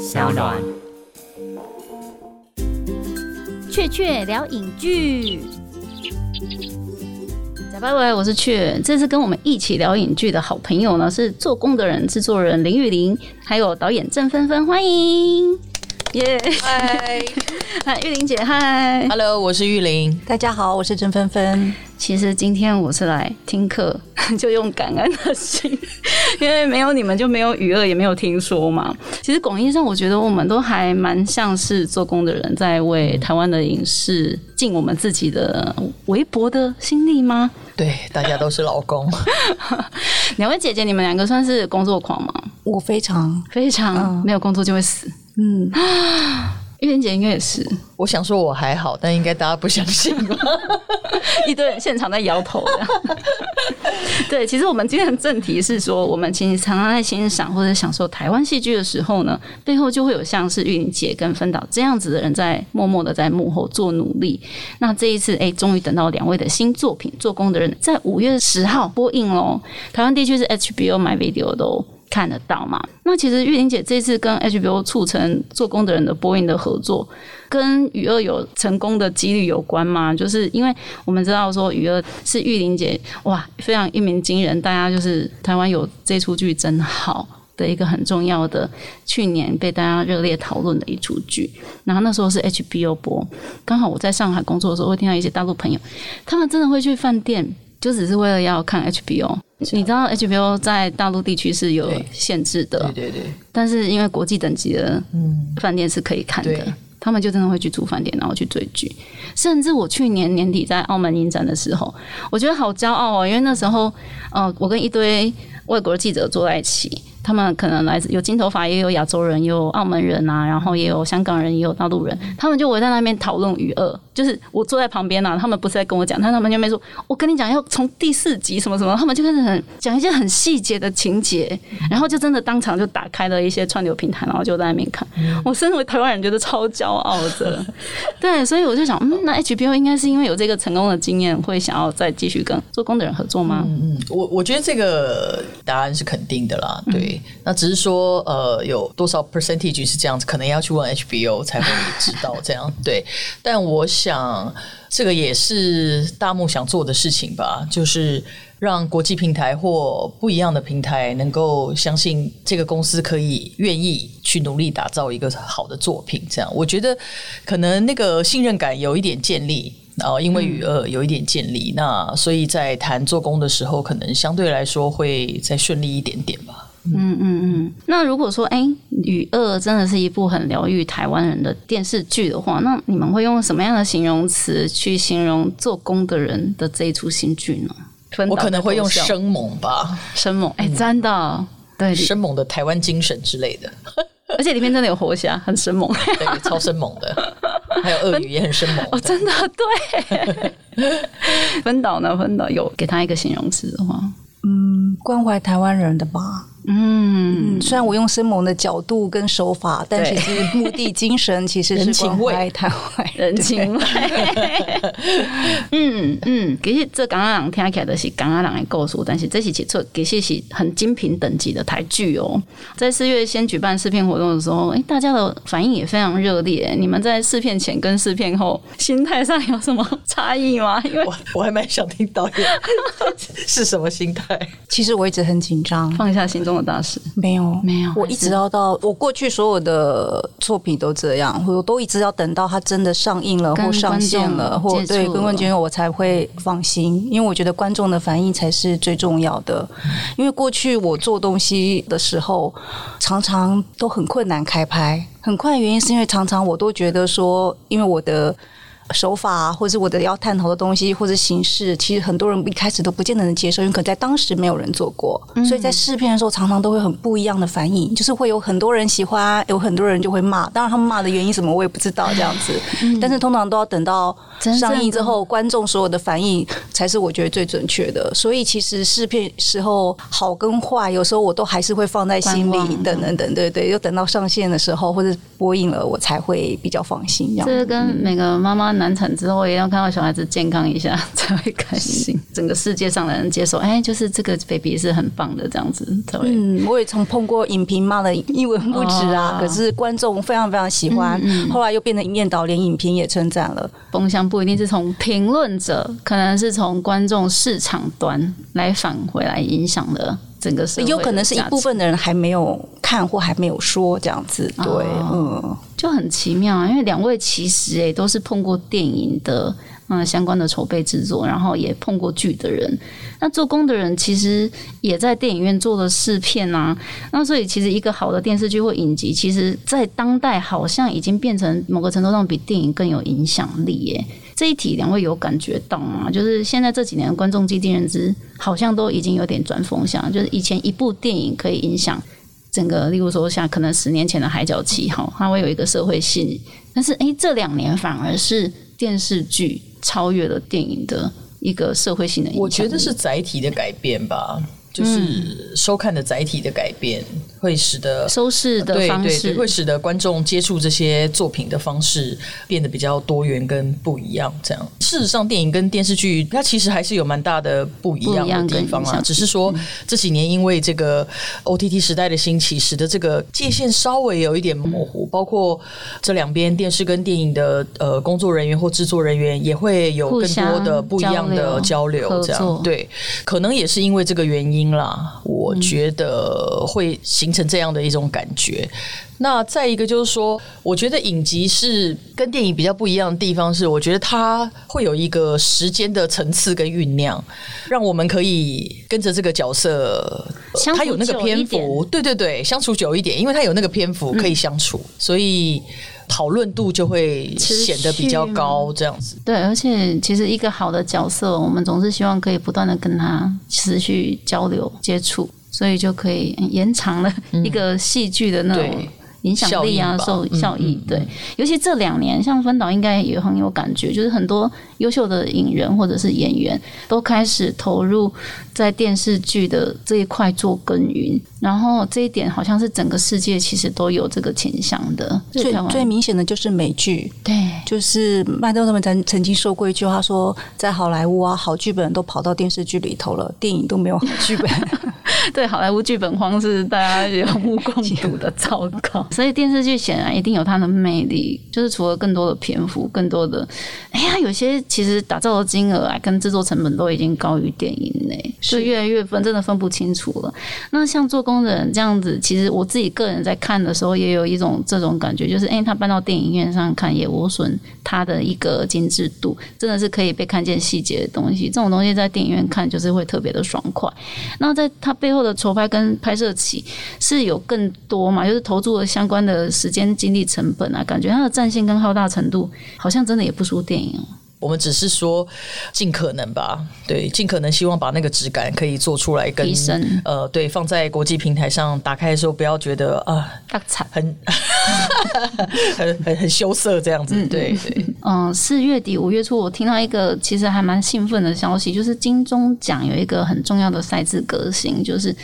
小暖。雀雀聊影剧，假拜拜，我是雀。这次跟我们一起聊影剧的好朋友呢，是做工的人、制作人林玉玲，还有导演郑芬芬，欢迎。耶，嗨嗨，玉玲姐，嗨。，Hello，我是玉玲。大家好，我是郑芬芬。其实今天我是来听课，就用感恩的心，因为没有你们就没有娱乐，也没有听说嘛。其实广义上，我觉得我们都还蛮像是做工的人，在为台湾的影视尽我们自己的微薄的心力吗？对，大家都是老公。两位姐姐，你们两个算是工作狂吗？我非常非常、没有工作就会死。嗯，玉玲姐应该也是，我想说我还好，但应该大家不相信吧？一堆人现场在摇头的。对，其实我们今天的正题是说，我们其实常常在欣赏或者享受台湾戏剧的时候呢，背后就会有像是玉玲姐跟芬导这样子的人在默默的在幕后做努力。那这一次，哎，终于等到两位的新作品《做工的人》在五月十号播映喽。台湾地区是 HBO My Video 都。看得到嘛？那其实玉玲姐这次跟 HBO 促成做工的人的播映的合作，跟雨二有成功的几率有关吗？就是因为我们知道说雨二是玉玲姐哇，非常一鸣惊人，大家就是台湾有这出剧真好的一个很重要的，去年被大家热烈讨论的一出剧。然后那时候是 HBO 播，刚好我在上海工作的时候会听到一些大陆朋友，他们真的会去饭店。就只是为了要看 HBO，你知道 HBO 在大陆地区是有限制的，对对对，但是因为国际等级的饭店是可以看的，他们就真的会去住饭店，然后去追剧。甚至我去年年底在澳门影展的时候，我觉得好骄傲哦，因为那时候，呃，我跟一堆外国的记者坐在一起，他们可能来自有金头发，也有亚洲人，也有澳门人啊，然后也有香港人，也有大陆人，他们就围在那边讨论余二。就是我坐在旁边啊，他们不是在跟我讲，但他们就没说，我跟你讲要从第四集什么什么，他们就开始很讲一些很细节的情节，然后就真的当场就打开了一些串流平台，然后就在那边看。我身为台湾人，觉得超骄傲的。对，所以我就想，嗯，那 HBO 应该是因为有这个成功的经验，会想要再继续跟做工的人合作吗？嗯，我我觉得这个答案是肯定的啦。对，那只是说呃，有多少 percentage 是这样子，可能要去问 HBO 才会知道这样。对，但我想这个也是大幕想做的事情吧，就是。让国际平台或不一样的平台能够相信这个公司可以愿意去努力打造一个好的作品，这样我觉得可能那个信任感有一点建立。哦，因为与二有一点建立，那所以在谈做工的时候，可能相对来说会再顺利一点点吧。嗯嗯嗯。那如果说，哎、雨二真的是一部很疗愈台湾人的电视剧的话，那你们会用什么样的形容词去形容做工的人的这一出新剧呢？我可能会用生生猛吧，生猛，哎、真的，对，生猛的台湾精神之类的，而且里面真的有活虾，很生猛。对，超生猛的，还有鳄鱼也很生猛 哦，真的对。分导呢？分导有给他一个形容词的话，嗯，关怀台湾人的吧。嗯，嗯，虽然我用生猛的角度跟手法，但其实目的精神其实是 人情味关怀台湾 人情味。嗯嗯，其实这刚刚人听起来的是刚刚人的故事，但是这是其实其实是很精品等级的台剧哦。在四月先举办试片活动的时候，哎、大家的反应也非常热烈。你们在试片前跟试片后心态上有什么差异吗？因为我我还蛮想听导演是什么心态。其实我一直很紧张，放下心中的大事，没有没有我一直要到我过去所有的作品都这样，我都一直要等到它真的上映了或上线了，或对观众我才会放心，因为我觉得观众的反应才是最重要的。因为过去我做东西的时候，常常都很困难开拍，很困难原因是因为常常我都觉得说，因为我的。手法，或者是我的要探讨的东西，或者形式，其实很多人一开始都不见得能接受，因为可能在当时没有人做过，所以在试片的时候常常都会很不一样的反应，就是会有很多人喜欢，有很多人就会骂。当然他们骂的原因什么我也不知道这样子，但是通常都要等到上映之后，观众所有的反应才是我觉得最准确的。所以其实试片时候好跟坏，有时候我都还是会放在心里，等等等，对对，又等到上线的时候或者播映了，我才会比较放心这样。这跟每个妈妈难产之后，也要看到小孩子健康一下 才会开心。整个世界上的人接受，哎，就是这个 baby 是很棒的，这样子才会。嗯，我也曾碰过影评骂的一文不值啊，可是观众非常非常喜欢，后来又变成一面倒，连影评也称赞了。风向不一定是从评论者，可能是从观众市场端来返回来影响的。整个有可能是一部分的人还没有看或还没有说这样子，对，嗯，就很奇妙啊。因为两位其实诶都是碰过电影的嗯相关的筹备制作，然后也碰过剧的人。那做工的人其实也在电影院做了试片啊。那所以其实一个好的电视剧或影集，其实在当代好像已经变成某个程度上比电影更有影响力耶。这一题两位有感觉到吗？就是现在这几年观众基定认知好像都已经有点转风向，就是以前一部电影可以影响整个，例如说像可能十年前的《海角七号》，它会有一个社会性，但是诶，这两年反而是电视剧超越了电影的一个社会性的影响。我觉得是载体的改变吧。就是收看的载体的改变，会使得收视的方式会使得观众接触这些作品的方式变得比较多元跟不一样。这样，事实上，电影跟电视剧它其实还是有蛮大的不一样的地方啊。只是说这几年因为这个 OTT 时代的兴起，使得这个界限稍微有一点模糊。包括这两边电视跟电影的呃工作人员或制作人员也会有更多的不一样的交流。这样对，可能也是因为这个原因。啦，我觉得会形成这样的一种感觉。那再一个就是说，我觉得影集是跟电影比较不一样的地方是，我觉得它会有一个时间的层次跟酝酿，让我们可以跟着这个角色，他有那个篇幅，对对对，相处久一点，因为他有那个篇幅可以相处，所以。讨论度就会显得比较高，这样子。对，而且其实一个好的角色，我们总是希望可以不断的跟他持续交流接触，所以就可以延长了一个戏剧的那种。影响力啊，受效益对，尤其这两年，像芬导应该也很有感觉，就是很多优秀的影人或者是演员都开始投入在电视剧的这一块做耕耘，然后这一点好像是整个世界其实都有这个倾向的。最最明显的就是美剧，对，就是麦当他们曾曾经说过一句话，说在好莱坞啊，好剧本都跑到电视剧里头了，电影都没有好剧本。对，好莱坞剧本荒是大家有目共睹的 糟糕。所以电视剧显然一定有它的魅力，就是除了更多的篇幅、更多的，哎呀，有些其实打造的金额啊，跟制作成本都已经高于电影嘞，是越来越分，真的分不清楚了。那像做工人这样子，其实我自己个人在看的时候，也有一种这种感觉，就是哎，他搬到电影院上看也无损他的一个精致度，真的是可以被看见细节的东西。这种东西在电影院看就是会特别的爽快。那在他背后的筹拍跟拍摄起是有更多嘛，就是投注的相。相关的时间、精力、成本啊，感觉它的战线跟浩大程度，好像真的也不输电影。我们只是说尽可能吧，对，尽可能希望把那个质感可以做出来，提升。呃，对，放在国际平台上打开的时候，不要觉得啊，大惨，很 很很很羞涩这样子。对对。嗯，四月底五月初，我听到一个其实还蛮兴奋的消息，就是金钟奖有一个很重要的赛制革新，就是。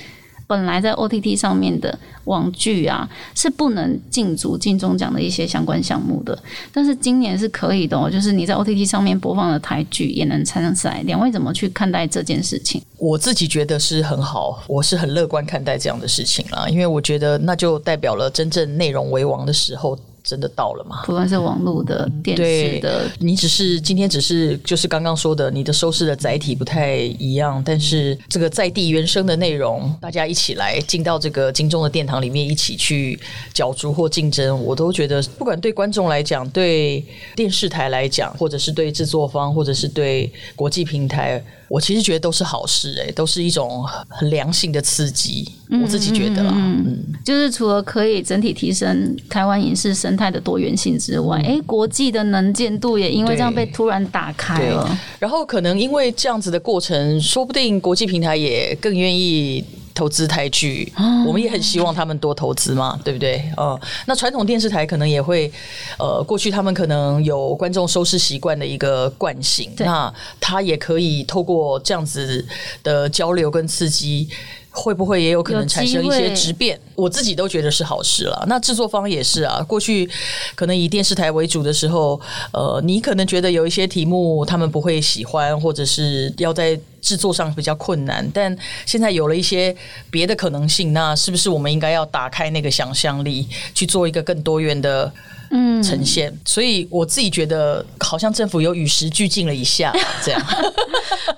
本来在 OTT 上面的网剧啊，是不能进足金钟奖的一些相关项目的，但是今年是可以的，哦，就是你在 OTT 上面播放的台剧也能参赛。两位怎么去看待这件事情？我自己觉得是很好，我是很乐观看待这样的事情啦，因为我觉得那就代表了真正内容为王的时候。真的到了吗？不管是网络的、电视的，你只是今天只是就是刚刚说的，你的收视的载体不太一样，但是这个在地原生的内容，大家一起来进到这个金钟的殿堂里面，一起去角逐或竞争，我都觉得，不管对观众来讲，对电视台来讲，或者是对制作方，或者是对国际平台。我其实觉得都是好事，哎，都是一种很良性的刺激。我自己觉得啦，嗯，就是除了可以整体提升台湾影视生态的多元性之外，哎，国际的能见度也因为这样被突然打开了。然后可能因为这样子的过程，说不定国际平台也更愿意。投资台剧，我们也很希望他们多投资嘛，对不对？呃，那传统电视台可能也会，呃，过去他们可能有观众收视习惯的一个惯性，那他也可以透过这样子的交流跟刺激。会不会也有可能产生一些质变？我自己都觉得是好事了。那制作方也是啊，过去可能以电视台为主的时候，呃，你可能觉得有一些题目他们不会喜欢，或者是要在制作上比较困难，但现在有了一些别的可能性，那是不是我们应该要打开那个想象力，去做一个更多元的？嗯，呈现，所以我自己觉得好像政府有与时俱进了一下，这样。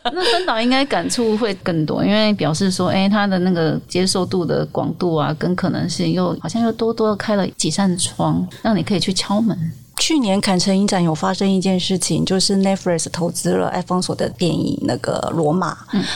那分导应该感触会更多，因为表示说，哎、他的那个接受度的广度啊，跟可能性又好像又多多开了几扇窗，让你可以去敲门。去年坎城影展有发生一件事情，就是 Netflix 投资了艾方索的电影那个《罗马》，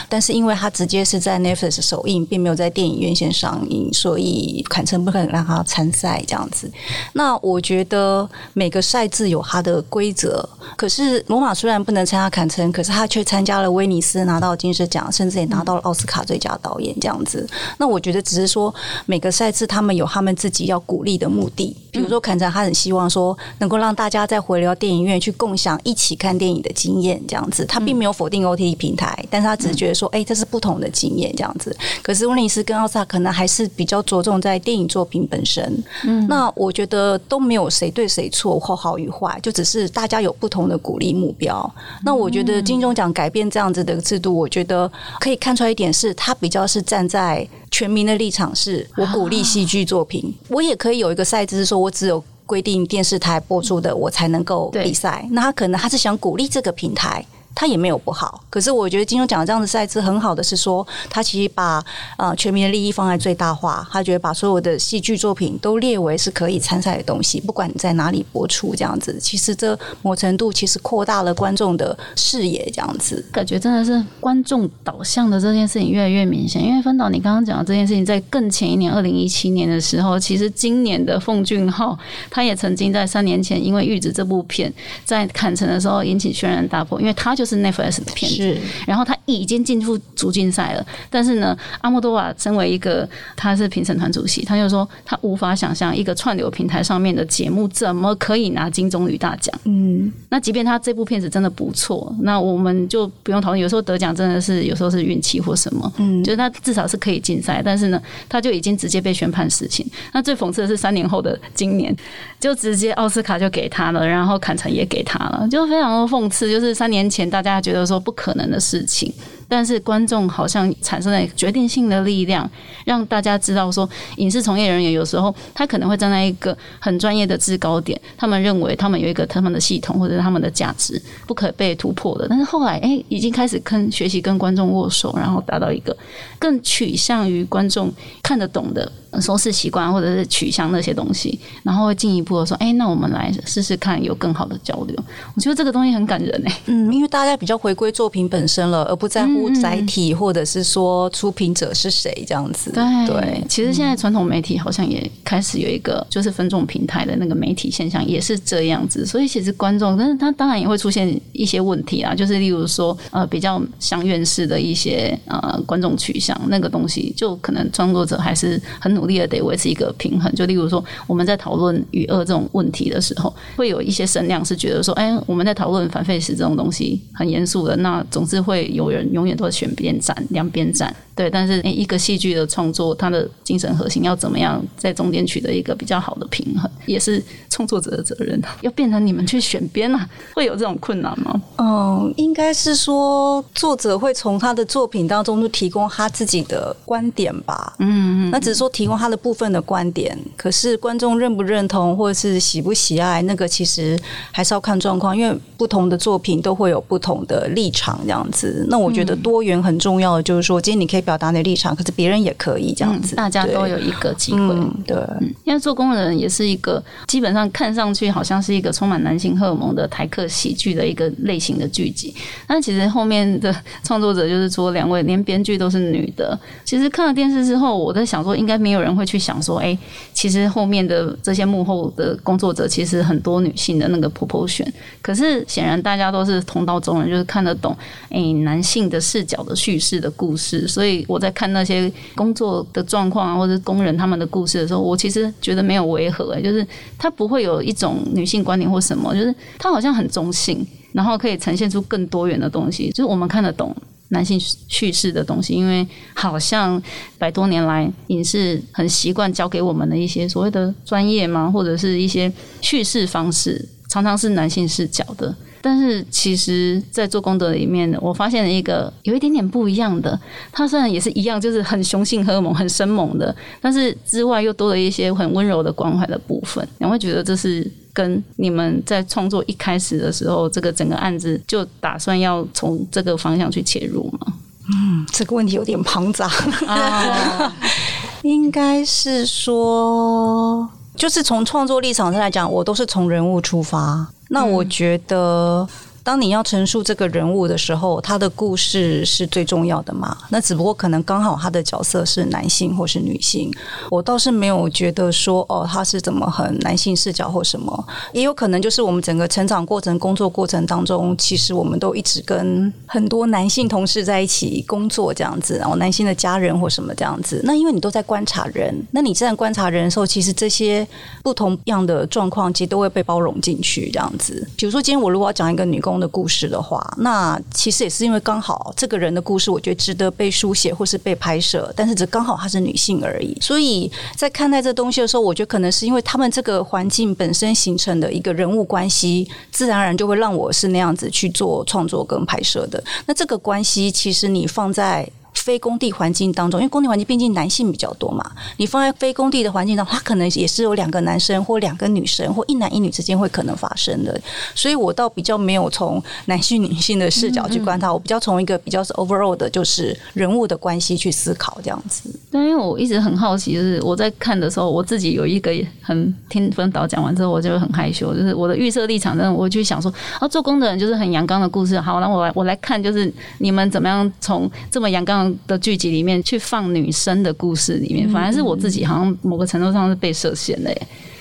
但是因为它直接是在 Netflix 首映，并没有在电影院线上映，所以坎城不肯让他参赛这样子。那我觉得每个赛制有它的规则，可是罗马虽然不能参加坎城，可是他却参加了威尼斯，拿到金狮奖，甚至也拿到了奥斯卡最佳导演这样子。那我觉得只是说每个赛制他们有他们自己要鼓励的目的，比如说坎城，他很希望说能够让大家再回流到电影院去共享一起看电影的经验，这样子。他并没有否定 OTT 平台，但是他只是觉得说，哎、这是不同的经验这样子。可是温尼斯跟奥斯卡可能还是比较着重在电影作品本身。嗯，那我觉得都没有谁对谁错或好与坏，就只是大家有不同的鼓励目标。那我觉得金钟奖改变这样子的制度，我觉得可以看出来一点是，他比较是站在全民的立场，是我鼓励戏剧作品，我也可以有一个赛制是说我只有。规定电视台播出的，我才能够比赛。那他可能他是想鼓励这个平台，他也没有不好。可是我觉得金钟奖这样的赛制很好的是说，他其实把呃全民的利益放在最大化，他觉得把所有的戏剧作品都列为是可以参赛的东西，不管你在哪里播出，这样子，其实这某程度其实扩大了观众的视野，这样子。感觉真的是观众导向的这件事情越来越明显。因为分导，你刚刚讲的这件事情，在更前一年，二零一七年的时候，其实今年的奉俊昊，他也曾经在三年前，因为《玉子》这部片在坎城的时候引起轩然大波，因为他就是 Netflix 的片子，然后他已经进入足竞赛了，但是呢，阿莫多瓦身为一个他是评审团主席，他就说他无法想象一个串流平台上面的节目怎么可以拿金棕榈大奖。嗯，那即便他这部片子真的不错，那我们就不用讨论。有时候得奖真的是有时候是运气或什么，嗯，就是他至少是可以竞赛，但是呢，他就已经直接被宣判死刑。那最讽刺的是，三年后的今年，就直接奥斯卡就给他了，然后坎城也给他了，就非常的讽刺。就是三年前大家觉得说不可能的事情。但是观众好像产生了决定性的力量，让大家知道说，影视从业人员有时候他可能会站在一个很专业的制高点，他们认为他们有一个他们的系统或者是他们的价值不可被突破的。但是后来，哎、已经开始跟学习跟观众握手，然后达到一个更取向于观众看得懂的收视习惯，或者是取向那些东西，然后会进一步的说，哎、那我们来试试看有更好的交流。我觉得这个东西很感人哎、嗯，因为大家比较回归作品本身了，而不在乎载体或者是说出品者是谁这样子。对对，其实现在传统媒体好像也开始有一个就是分众平台的那个媒体现象，也是这样子。所以其实观众，但是他当然也会出现一些问题啊，就是例如说呃比较相院式的一些呃观众取向那个东西，就可能创作者还是很努力的得维持一个平衡。就例如说我们在讨论与恶这种问题的时候，会有一些声量是觉得说，哎，我们在讨论反废时这种东西很严肃的，那总是会有人永远都选边站，两边站。对，但是诶一个戏剧的创作，它的精神核心要怎么样在中间取得一个比较好的平衡，也是创作者的责任。要变成你们去选边啊，会有这种困难吗？嗯，应该是说作者会从他的作品当中就提供他自己的观点吧。嗯，那只是说提供他的部分的观点，可是观众认不认同或者是喜不喜爱，那个其实还是要看状况，因为不同的作品都会有不同的立场这样子。那我觉得多元很重要的就是说，今天你可以表达你的立场，可是别人也可以这样子，大家都有一个机会。嗯，对，因为做工人也是一个基本上看上去好像是一个充满男性荷尔蒙的台客喜剧的一个类型的剧集，但其实后面的创作者就是说两位连编剧都是女的。其实看了电视之后，我在想说，应该没有人会去想说，哎、其实后面的这些幕后的工作者其实很多女性的那个 proportion，可是显然大家都是同道中人，就是看得懂哎、男性的视角的叙事的故事，所以我在看那些工作的状况啊，或者工人他们的故事的时候，我其实觉得没有违和、哎，就是他不会有一种女性观点或什么，就是他好像很中性，然后可以呈现出更多元的东西，就是我们看得懂。男性叙事的东西，因为好像百多年来影视很习惯教给我们的一些所谓的专业嘛，或者是一些叙事方式，常常是男性视角的。但是其实，在做功德里面，我发现了一个有一点点不一样的。它虽然也是一样，就是很雄性荷尔蒙、很生猛的，但是之外又多了一些很温柔的关怀的部分。你会觉得这是跟你们在创作一开始的时候，这个整个案子就打算要从这个方向去切入吗？嗯，这个问题有点庞杂啊，应该是说，就是从创作立场上来讲，我都是从人物出发。那我觉得。当你要陈述这个人物的时候，他的故事是最重要的嘛？那只不过可能刚好他的角色是男性或是女性，我倒是没有觉得说哦，他是怎么很男性视角或什么，也有可能就是我们整个成长过程、工作过程当中，其实我们都一直跟很多男性同事在一起工作这样子，然后男性的家人或什么这样子。那因为你都在观察人，那你这样观察人的时候，其实这些不同样的状况，其实都会被包容进去这样子。比如说，今天我如果要讲一个女工。的故事的话，那其实也是因为刚好这个人的故事，我觉得值得被书写或是被拍摄，但是只刚好她是女性而已。所以在看待这东西的时候，我觉得可能是因为他们这个环境本身形成的一个人物关系，自然而然就会让我是那样子去做创作跟拍摄的。那这个关系，其实你放在。非工地环境当中，因为工地环境毕竟男性比较多嘛，你放在非工地的环境当中，它可能也是有两个男生或两个女生或一男一女之间会可能发生的。所以我倒比较没有从男性女性的视角去观察，我比较从一个比较是 overall 的，就是人物的关系去思考这样子。对，因为我一直很好奇，就是我在看的时候，我自己有一个很听分导讲完之后，我就很害羞，就是我的预设立场，真的我就想说，啊，做工的人就是很阳刚的故事。好，那我来我来看，就是你们怎么样从这么阳刚。的剧集里面去放女生的故事里面，反而是我自己好像某个程度上是被设限的。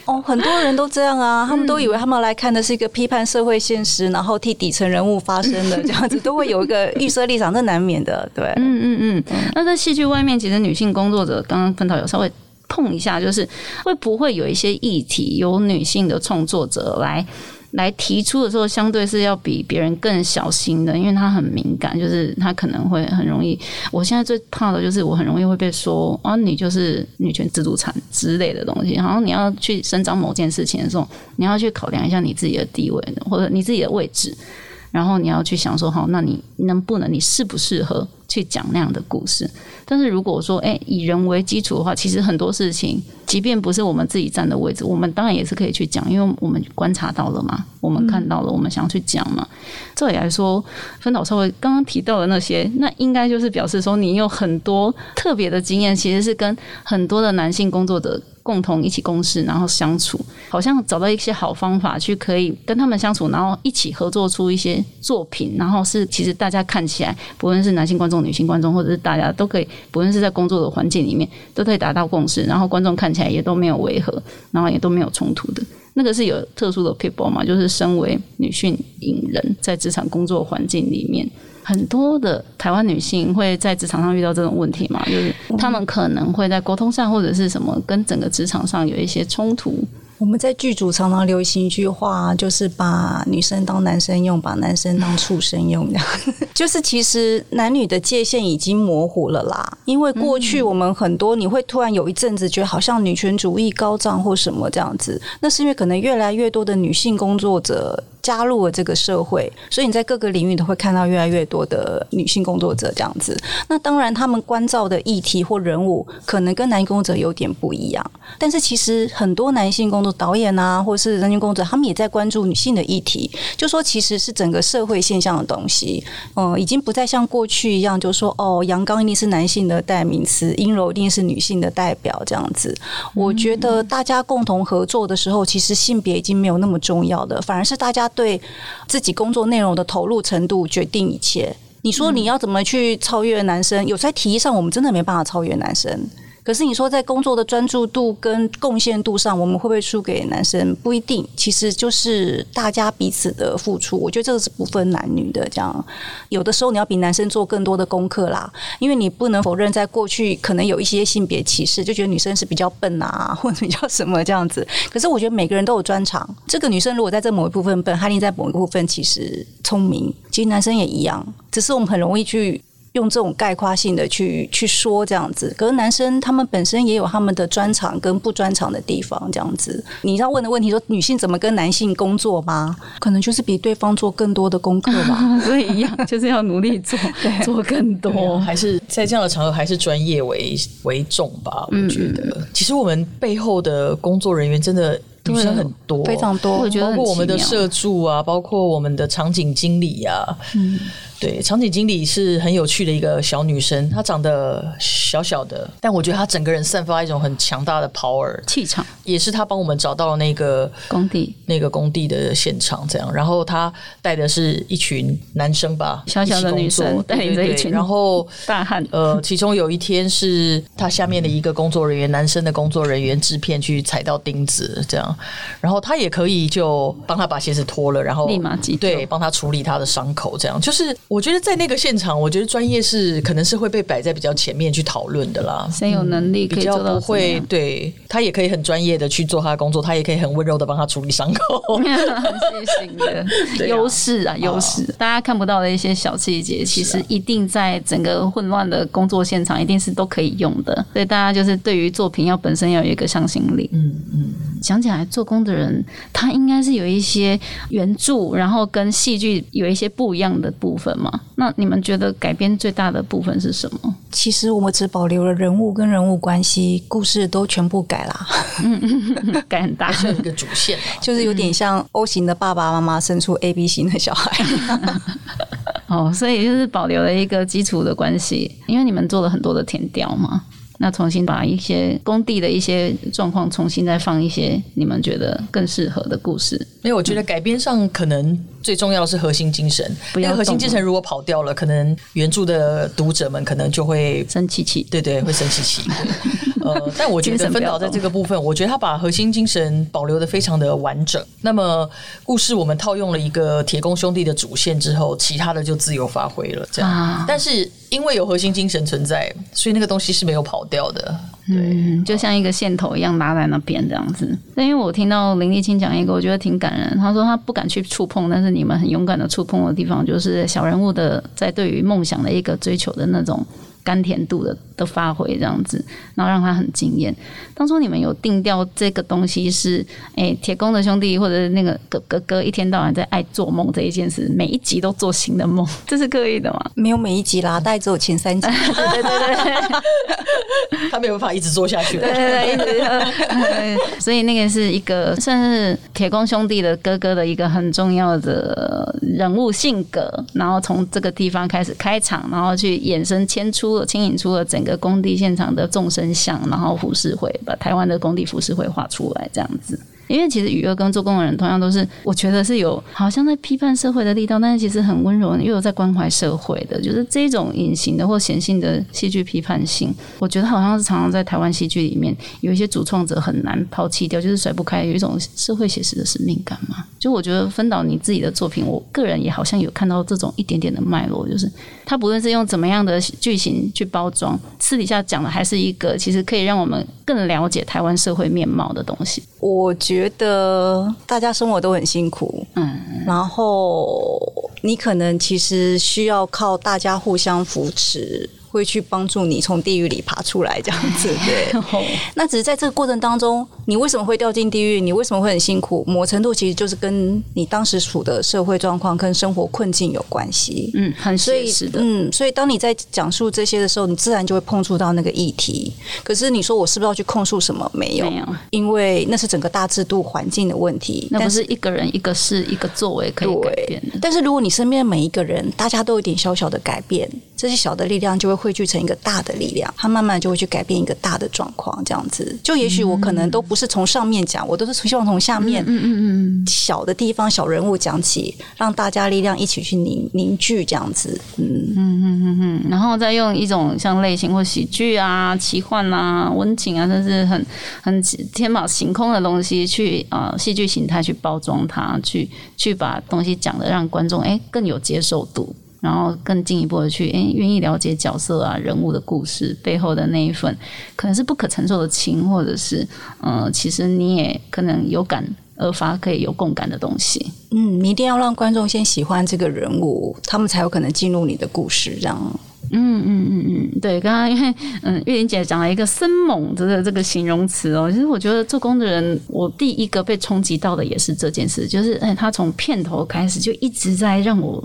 哦，很多人都这样啊，他们都以为他们来看的是一个批判社会现实，然后替底层人物发声的 这样子，都会有一个预设立场，这难免的。对，嗯嗯嗯。那在戏剧外面，其实女性工作者刚刚分导有稍微碰一下，就是会不会有一些议题由女性的创作者来。来提出的时候，相对是要比别人更小心的，因为他很敏感，就是他可能会很容易。我现在最怕的就是我很容易会被说啊，你就是女权自助产之类的东西。然后你要去伸张某件事情的时候，你要去考量一下你自己的地位或者你自己的位置，然后你要去想说，好，那你能不能，你适不适合？去讲那样的故事，但是如果说，哎，以人为基础的话，其实很多事情，即便不是我们自己站的位置，我们当然也是可以去讲，因为我们观察到了嘛，我们看到了，我们想要去讲嘛。这里来说，分导稍微刚刚提到的那些，那应该就是表示说，你有很多特别的经验，其实是跟很多的男性工作者。共同一起共事，然后相处，好像找到一些好方法去可以跟他们相处，然后一起合作出一些作品，然后是其实大家看起来，不论是男性观众、女性观众，或者是大家都可以，不论是在工作的环境里面，都可以达到共识，然后观众看起来也都没有违和，然后也都没有冲突的。那个是有特殊的 people 嘛？就是身为女性影人，在职场工作环境里面。很多的台湾女性会在职场上遇到这种问题嘛？就是她们可能会在沟通上或者是什么跟整个职场上有一些冲突。我们在剧组常常流行一句话，就是把女生当男生用，把男生当畜生用，这样。就是其实男女的界限已经模糊了啦。因为过去我们很多，你会突然有一阵子觉得好像女权主义高涨或什么这样子，那是因为可能越来越多的女性工作者。加入了这个社会，所以你在各个领域都会看到越来越多的女性工作者这样子。那当然，他们关照的议题或人物可能跟男性工作者有点不一样，但是其实很多男性工作导演啊，或是人性工作者，他们也在关注女性的议题。就说其实是整个社会现象的东西，嗯，已经不再像过去一样，就说哦，阳刚一定是男性的代名词，阴柔一定是女性的代表这样子。我觉得大家共同合作的时候，其实性别已经没有那么重要的，反而是大家。对自己工作内容的投入程度决定一切。你说你要怎么去超越男生？有在体育上，我们真的没办法超越男生。可是你说在工作的专注度跟贡献度上，我们会不会输给男生？不一定，其实就是大家彼此的付出。我觉得这个是不分男女的。这样有的时候你要比男生做更多的功课啦，因为你不能否认，在过去可能有一些性别歧视，就觉得女生是比较笨啊，或者比较什么这样子。可是我觉得每个人都有专长。这个女生如果在这某一部分笨，哈利在某一部分其实聪明，其实男生也一样，只是我们很容易去。用这种概括性的去去说这样子。可是男生他们本身也有他们的专长跟不专长的地方，这样子。你要问的问题说女性怎么跟男性工作吗？可能就是比对方做更多的功课吧。所以一样就是要努力做，做更多。还是在这样的场合，还是专业为为重吧。我觉得，其实我们背后的工作人员真的。女生很多，非常多，我觉得包括我们的社助啊，包括我们的场景经理啊，嗯。对，场景经理是很有趣的一个小女生，她长得小小的，但我觉得她整个人散发一种很强大的 power 气场，也是她帮我们找到了那个工地，那个工地的现场，这样。然后她带的是一群男生吧，小小的女生带领着一群，然后大汉。呃，其中有一天是她下面的一个工作人员，男生的工作人员制片去踩到钉子，这样，然后她也可以就帮他把鞋子脱了，然后立马急对帮他处理他的伤口，这样就是。我觉得在那个现场，我觉得专业是可能是会被摆在比较前面去讨论的啦。谁有能力比较不会对他也可以很专业的去做他的工作，他也可以很温柔的帮他处理伤口，很细心的 优势啊，优势。大家看不到的一些小细节，其实一定在整个混乱的工作现场，一定是都可以用的。所以大家就是对于作品要本身要有一个向心力。嗯嗯，想起来做工的人，他应该是有一些原著，然后跟戏剧有一些不一样的部分。那你们觉得改编最大的部分是什么？其实我们只保留了人物跟人物关系，故事都全部改啦，改很大，是一个主线，就是有点像 O 型的爸爸妈妈生出 A B 型的小孩。哦，所以就是保留了一个基础的关系，因为你们做了很多的填调嘛。那重新把一些工地的一些状况重新再放一些你们觉得更适合的故事。因为我觉得改编上可能最重要的是核心精神，因为核心精神如果跑掉了，可能原著的读者们可能就会生气气，对对，会生气气。呃，但我觉得分导在这个部分，我觉得他把核心精神保留的非常的完整。那么故事我们套用了一个铁公兄弟的主线之后，其他的就自由发挥了。这样，但是因为有核心精神存在，所以那个东西是没有跑掉的。对，就像一个线头一样拉在那边这样子。那因为我听到林立清讲一个，我觉得挺感人。他说他不敢去触碰，但是你们很勇敢的触碰的地方，就是小人物的在对于梦想的一个追求的那种。甘甜度的的发挥这样子，然后让他很惊艳。当初你们有定调这个东西是，哎，铁公的兄弟或者那个哥哥哥一天到晚在爱做梦这一件事，每一集都做新的梦，这是刻意的吗？没有每一集啦，大概只有前三集。对对对，他没有办法一直做下去。对对对，所以那个是一个算是铁公兄弟的哥哥的一个很重要的人物性格，然后从这个地方开始开场，然后去衍生牵出。牵引出了整个工地现场的众生相，然后浮世绘把台湾的工地浮世绘画出来，这样子。因为其实雨乐跟做工的人同样都是，我觉得是有好像在批判社会的力道，但是其实很温柔，又有在关怀社会的，就是这种隐形的或显性的戏剧批判性，我觉得好像是常常在台湾戏剧里面有一些主创者很难抛弃掉，就是甩不开，有一种社会写实的使命感嘛。就我觉得分导你自己的作品，我个人也好像有看到这种一点点的脉络，就是他不论是用怎么样的剧情去包装，私底下讲的还是一个其实可以让我们更了解台湾社会面貌的东西。我觉得大家生活都很辛苦，嗯，然后你可能其实需要靠大家互相扶持。会去帮助你从地狱里爬出来，这样子对。那只是在这个过程当中，你为什么会掉进地狱？你为什么会很辛苦？某程度其实就是跟你当时处的社会状况跟生活困境有关系。嗯，很现实的。嗯，所以当你在讲述这些的时候，你自然就会碰触到那个议题。可是你说我是不是要去控诉什么？没有，没有，因为那是整个大制度环境的问题。那不是一个人一个事一个作为可以改变的。但是如果你身边每一个人，大家都有点小小的改变，这些小的力量就会。汇聚成一个大的力量，它慢慢就会去改变一个大的状况，这样子。就也许我可能都不是从上面讲，我都是希望从下面，嗯嗯嗯小的地方、小人物讲起，让大家力量一起去凝凝聚，这样子。嗯嗯嗯嗯嗯，然后再用一种像类型或喜剧啊、奇幻啊、温情啊，甚至很很天马行空的东西，去啊戏剧形态去包装它，去去把东西讲的让观众哎更有接受度。然后更进一步的去，诶，愿意了解角色啊、人物的故事背后的那一份，可能是不可承受的情，或者是，呃，其实你也可能有感而发，可以有共感的东西。嗯，你一定要让观众先喜欢这个人物，他们才有可能进入你的故事，这样。嗯嗯嗯嗯，对，刚刚因为嗯玉玲姐讲了一个生猛这个这个形容词哦，其实我觉得做工的人，我第一个被冲击到的也是这件事，就是哎，他从片头开始就一直在让我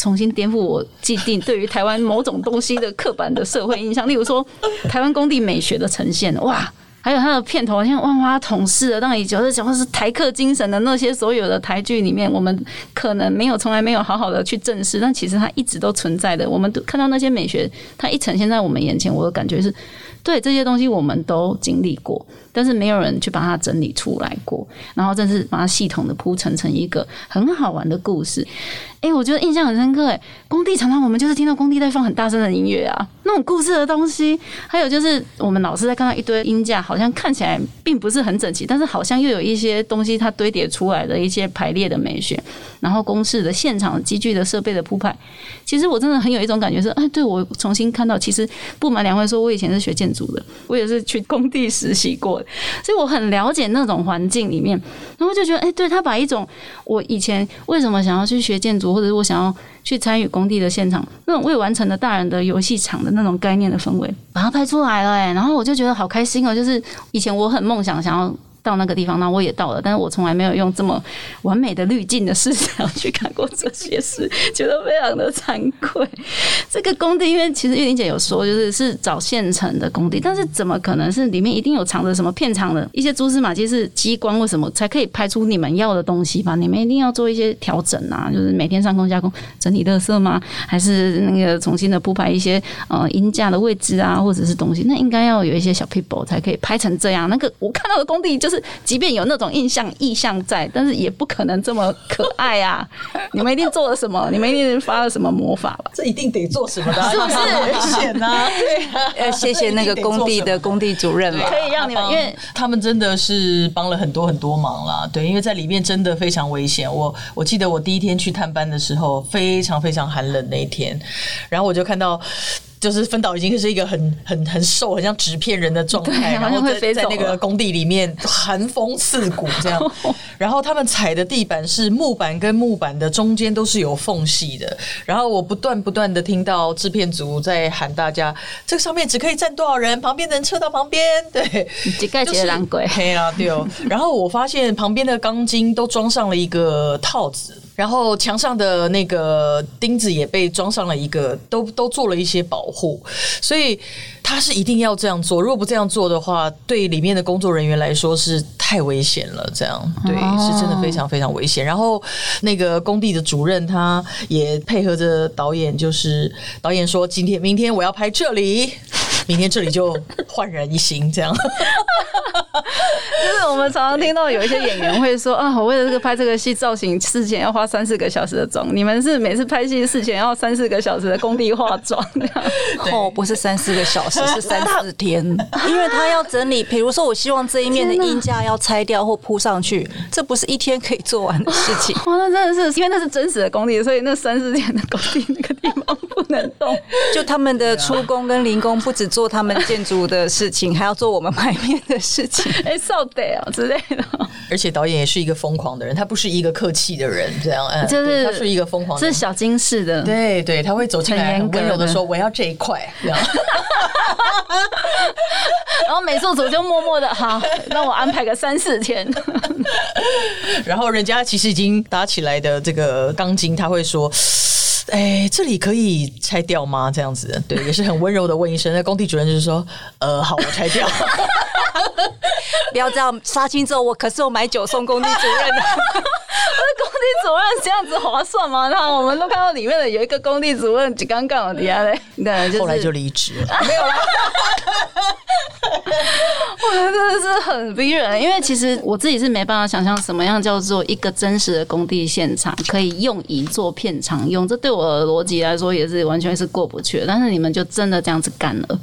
重新颠覆我既定对于台湾某种东西的刻板的社会印象，例如说台湾工地美学的呈现，哇。还有他的片头，像万花筒似的，让你觉得讲的是台客精神的那些所有的台剧里面，我们可能没有从来没有好好的去正视，但其实它一直都存在的。我们都看到那些美学，它一呈现在我们眼前，我的感觉是对这些东西我们都经历过，但是没有人去把它整理出来过，然后正是把它系统的铺陈成一个很好玩的故事。哎，我觉得印象很深刻。哎，工地常常我们就是听到工地在放很大声的音乐啊，那种故事的东西。还有就是我们老是在看到一堆音架，好像看起来并不是很整齐，但是好像又有一些东西它堆叠出来的一些排列的美学。然后公式的现场机具的设备的铺排，其实我真的很有一种感觉是，哎，对我重新看到，其实不瞒两位说，我以前是学建筑的，我也是去工地实习过，所以我很了解那种环境里面。然后就觉得，哎，对他把一种我以前为什么想要去学建筑。或者是我想要去参与工地的现场，那种未完成的大人的游戏场的那种概念的氛围，把它拍出来了哎，然后我就觉得好开心哦！就是以前我很梦想想要。到那个地方，那我也到了，但是我从来没有用这么完美的滤镜的视角去看过这些事，觉得非常的惭愧。这个工地，因为其实玉玲姐有说，就是是找现成的工地，但是怎么可能是里面一定有藏着什么片场的一些蛛丝马迹？是机关为什么才可以拍出你们要的东西吧？你们一定要做一些调整啊，就是每天上工加工整理垃圾吗？还是那个重新的铺排一些呃音架的位置啊，或者是东西？那应该要有一些小 people 才可以拍成这样。那个我看到的工地就。是，即便有那种印象意象在，但是也不可能这么可爱啊！你们一定做了什么？你们一定发了什么魔法吧？这一定得做什么的，是不是？危险啊！对啊，呃，谢谢 那个工地的工地主任嘛，可以让你们，因为他们真的是帮了很多很多忙啦。对，因为在里面真的非常危险。我我记得我第一天去探班的时候，非常非常寒冷那一天，然后我就看到。就是分岛已经是一个很很很瘦，很像纸片人的状态，然后在在那个工地里面寒风刺骨这样，然后他们踩的地板是木板跟木板的中间都是有缝隙的，然后我不断不断的听到制片组在喊大家，这个上面只可以站多少人，旁边的人撤到旁边，对，就是狼鬼黑啦，对哦，然后我发现旁边的钢筋都装上了一个套子。然后墙上的那个钉子也被装上了一个，都都做了一些保护，所以他是一定要这样做。如果不这样做的话，对里面的工作人员来说是太危险了。这样对，是真的非常非常危险。然后那个工地的主任他也配合着导演，就是导演说今天明天我要拍这里。明天这里就焕然一新，这样。就是我们常常听到有一些演员会说啊，我为了这个拍这个戏造型事前要花三四个小时的妆。你们是每次拍戏事前要三四个小时的工地化妆？哦，不是三四个小时，是三四天，因为他要整理。比如说，我希望这一面的衣架要拆掉或铺上去，这不是一天可以做完的事情。哇，那真的是因为那是真实的工地，所以那三四天的工地那个地方不能动。就他们的出工跟零工不止做。做他们建筑的事情，还要做我们拍面的事情，哎，so day 啊之类的。而且导演也是一个疯狂的人，他不是一个客气的人，这样，嗯，就是他是一个疯狂，这是小金式的，对对，他会走进来，很温柔的说：“我要这一块。”这样，然后美术组就默默的，好，让我安排个三四天。然后人家其实已经搭起来的这个钢筋，他会说。哎，这里可以拆掉吗？这样子，对，也是很温柔的问一声。那工地主任就是说，呃，好，我拆掉。不要这样，杀青之后我可是我买酒送工地主任的。工地主任这样子划算吗？那我们都看到里面的有一个工地主任，刚刚我底下嘞，对，后来就离职了，没有了。我觉得真的是很逼人，因为其实我自己是没办法想象什么样叫做一个真实的工地现场可以用以做片场用，这对我逻辑来说也是完全是过不去。但是你们就真的这样子干了。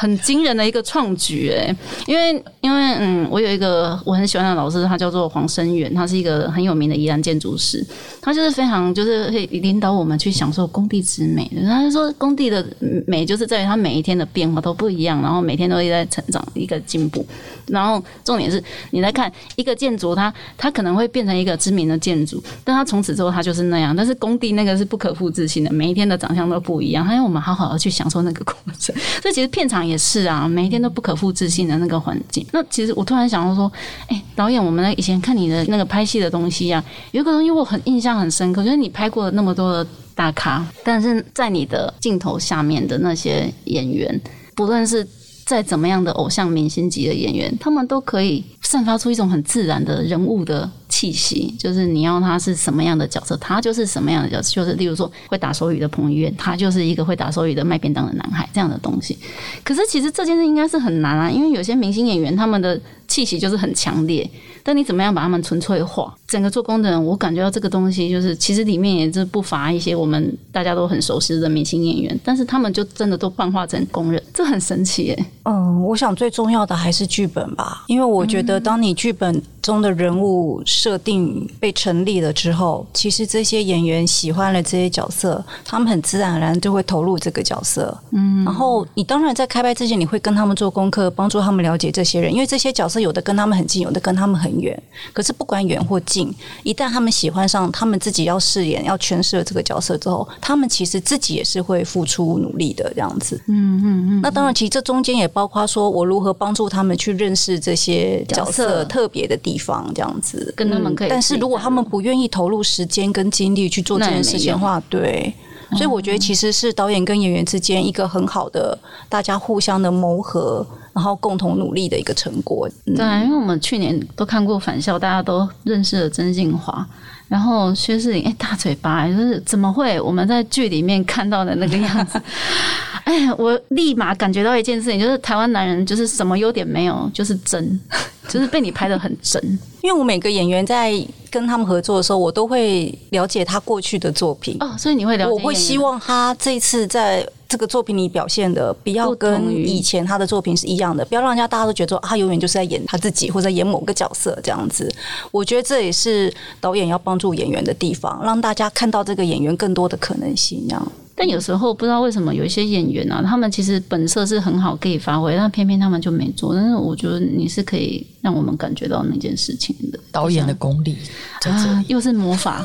很惊人的一个创举哎，因为因为嗯，我有一个我很喜欢的老师，他叫做黄生远，他是一个很有名的宜兰建筑师，他就是非常就是会领导我们去享受工地之美的。他说工地的美就是在于它每一天的变化都不一样，然后每天都会在成长一个进步。然后重点是你在看一个建筑，它它可能会变成一个知名的建筑，但它从此之后它就是那样。但是工地那个是不可复制性的，每一天的长相都不一样。还有我们好好的去享受那个过程。这其实片场也是啊，每一天都不可复制性的那个环境。那其实我突然想到说，哎，导演，我们以前看你的那个拍戏的东西啊，有一个东西我很印象很深刻，就是你拍过了那么多的大咖，但是在你的镜头下面的那些演员，不论是。再怎么样的偶像明星级的演员，他们都可以散发出一种很自然的人物的气息。就是你要他是什么样的角色，他就是什么样的角色。就是例如说会打手语的彭于晏，他就是一个会打手语的卖便当的男孩这样的东西。可是其实这件事应该是很难啊，因为有些明星演员他们的气息就是很强烈。但你怎么样把他们纯粹化？整个做工的人，我感觉到这个东西就是，其实里面也是不乏一些我们大家都很熟悉的明星演员，但是他们就真的都幻化成工人，这很神奇耶。嗯，我想最重要的还是剧本吧，因为我觉得当你剧本中的人物设定被成立了之后，其实这些演员喜欢了这些角色，他们很自然而然就会投入这个角色。嗯，然后你当然在开拍之前，你会跟他们做功课，帮助他们了解这些人，因为这些角色有的跟他们很近，有的跟他们很。远，可是不管远或近，一旦他们喜欢上他们自己要饰演、要诠释了这个角色之后，他们其实自己也是会付出努力的这样子。嗯嗯嗯。那当然，其实这中间也包括说我如何帮助他们去认识这些角色特别的地方，这样子跟他们可以。但是如果他们不愿意投入时间跟精力去做这件事情的话，对。所以我觉得其实是导演跟演员之间一个很好的大家互相的磨合，然后共同努力的一个成果。对，因为我们去年都看过《返校》，大家都认识了曾静华，然后薛仕凌，哎，大嘴巴，就是怎么会我们在剧里面看到的那个样子？哎，我立马感觉到一件事情，就是台湾男人就是什么优点没有，就是真，就是被你拍的很真。因为我每个演员在跟他们合作的时候，我都会了解他过去的作品哦，所以你会了解。我会希望他这一次在这个作品里表现的，不要跟以前他的作品是一样的，不要让人家大家都觉得说他永远就是在演他自己或者演某个角色这样子。我觉得这也是导演要帮助演员的地方，让大家看到这个演员更多的可能性，这样。但有时候不知道为什么有一些演员啊，他们其实本色是很好可以发挥，但偏偏他们就没做。但是我觉得你是可以让我们感觉到那件事情的导演的功力在这，又是魔法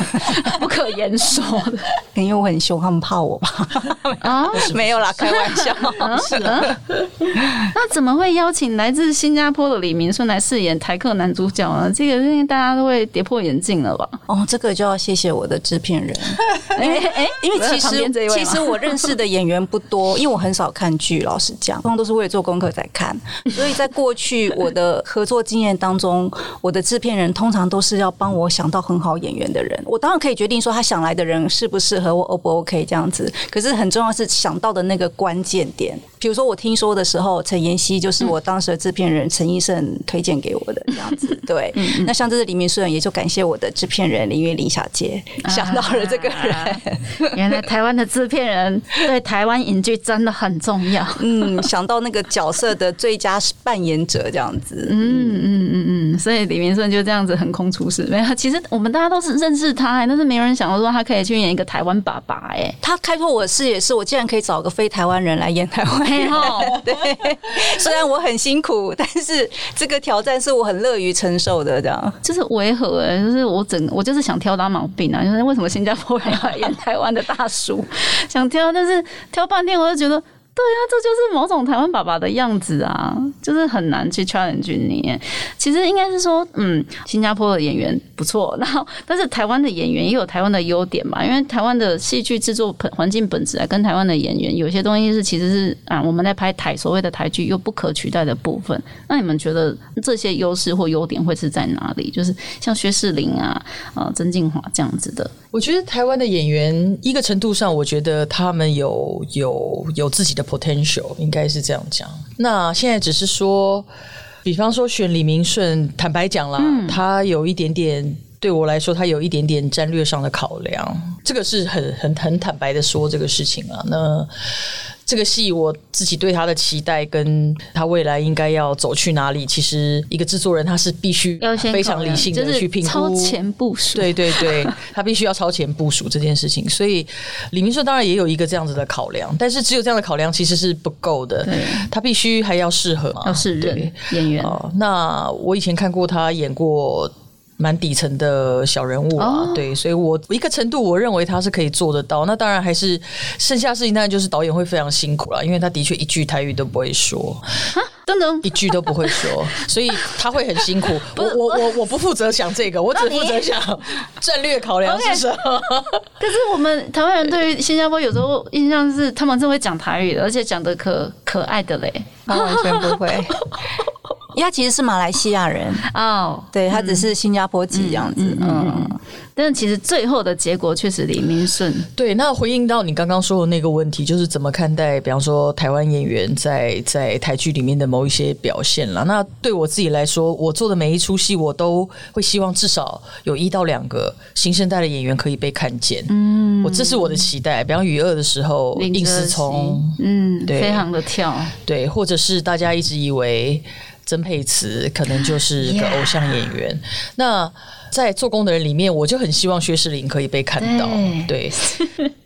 不可言说的。因为我很凶，他们怕我吧？啊，没有啦，开玩笑。是啊，那怎么会邀请来自新加坡的李明顺来饰演台客男主角呢？这个因为大家都会跌破眼镜了吧？哦，这个就要谢谢我的制片人。哎哎，因为其实。其实我认识的演员不多，因为我很少看剧，老实讲，通常都是为了做功课在看。所以在过去我的合作经验当中，我的制片人通常都是要帮我想到很好演员的人。我当然可以决定说他想来的人适不适合我，O 不 OK 这样子。可是很重要是想到的那个关键点。比如说我听说的时候，陈妍希就是我当时的制片人陈医生推荐给我的这样子。对，那像这是黎明顺，也就感谢我的制片人林月林小姐想到了这个人。原来。台湾的制片人对台湾影剧真的很重要。嗯，想到那个角色的最佳扮演者这样子。嗯嗯嗯嗯，所以李明顺就这样子横空出世。没有，其实我们大家都是认识他，但是没有人想到说他可以去演一个台湾爸爸。哎，他开拓我的视野，是我竟然可以找个非台湾人来演台湾人。对，虽然我很辛苦，但是这个挑战是我很乐于承受的。这样就是违和，哎，就是我整我就是想挑他毛病啊，就是为什么新加坡人要演台湾的大叔？想挑，但是挑半天，我就觉得。对啊，这就是某种台湾爸爸的样子啊，就是很难去 challenge 你。其实应该是说，嗯，新加坡的演员不错，然后但是台湾的演员也有台湾的优点嘛，因为台湾的戏剧制作环境本质啊，跟台湾的演员有些东西是其实是啊，我们在拍台所谓的台剧又不可取代的部分。那你们觉得这些优势或优点会是在哪里？就是像薛仕凌啊、啊曾静华这样子的。我觉得台湾的演员一个程度上，我觉得他们有有有自己的 potential，应该是这样讲。那现在只是说，比方说选李明顺，坦白讲啦，他有一点点对我来说，他有一点点战略上的考量，这个是很很很坦白的说这个事情啊。那。这个戏我自己对他的期待，跟他未来应该要走去哪里，其实一个制作人他是必须要非常理性的去评估，超前部署。对对对，他必须要超前部署这件事情。所以李明顺当然也有一个这样子的考量，但是只有这样的考量其实是不够的。他必须还要适合，要适人演员。哦，那我以前看过他演过。蛮底层的小人物啊，对，所以我一个程度，我认为他是可以做得到。那当然还是剩下事情，当然就是导演会非常辛苦了，因为他的确一句台语都不会说，等等，一句都不会说，所以他会很辛苦。我我我我不负责想这个，我只负责想战略考量是什么。可是我们台湾人对于新加坡有时候印象是他们是会讲台语的，而且讲的可可爱的嘞，完全不会。他其实是马来西亚人哦，对他只是新加坡籍这样子，嗯，但是其实最后的结果确实李明顺对。那回应到你刚刚说的那个问题，就是怎么看待，比方说台湾演员在在台剧里面的某一些表现了。那对我自己来说，我做的每一出戏，我都会希望至少有一到两个新生代的演员可以被看见。嗯，我这是我的期待。比方《雨二》的时候，应思聪，嗯，对，非常的跳，对，或者是大家一直以为。曾沛慈可能就是个 偶像演员。那在做工的人里面，我就很希望薛仕凌可以被看到。对。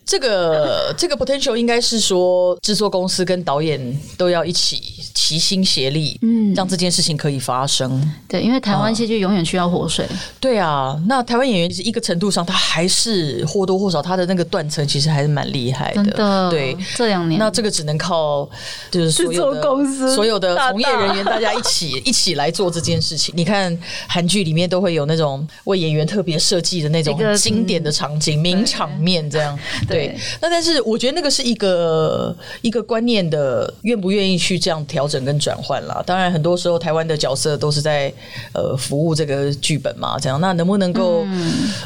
这个这个 potential 应该是说，制作公司跟导演都要一起齐心协力，嗯，让这件事情可以发生。对，因为台湾戏剧永远需要活水。对啊，那台湾演员其实一个程度上，他还是或多或少他的那个断层其实还是蛮厉害的。对，这两年，那这个只能靠就是所有的公司、所有的从业人员大家一起 一起来做这件事情。你看韩剧里面都会有那种为演员特别设计的那种经典的场景、名场面，这样。对，那但是我觉得那个是一个一个观念的愿不愿意去这样调整跟转换啦。当然，很多时候台湾的角色都是在呃服务这个剧本嘛，这样那能不能够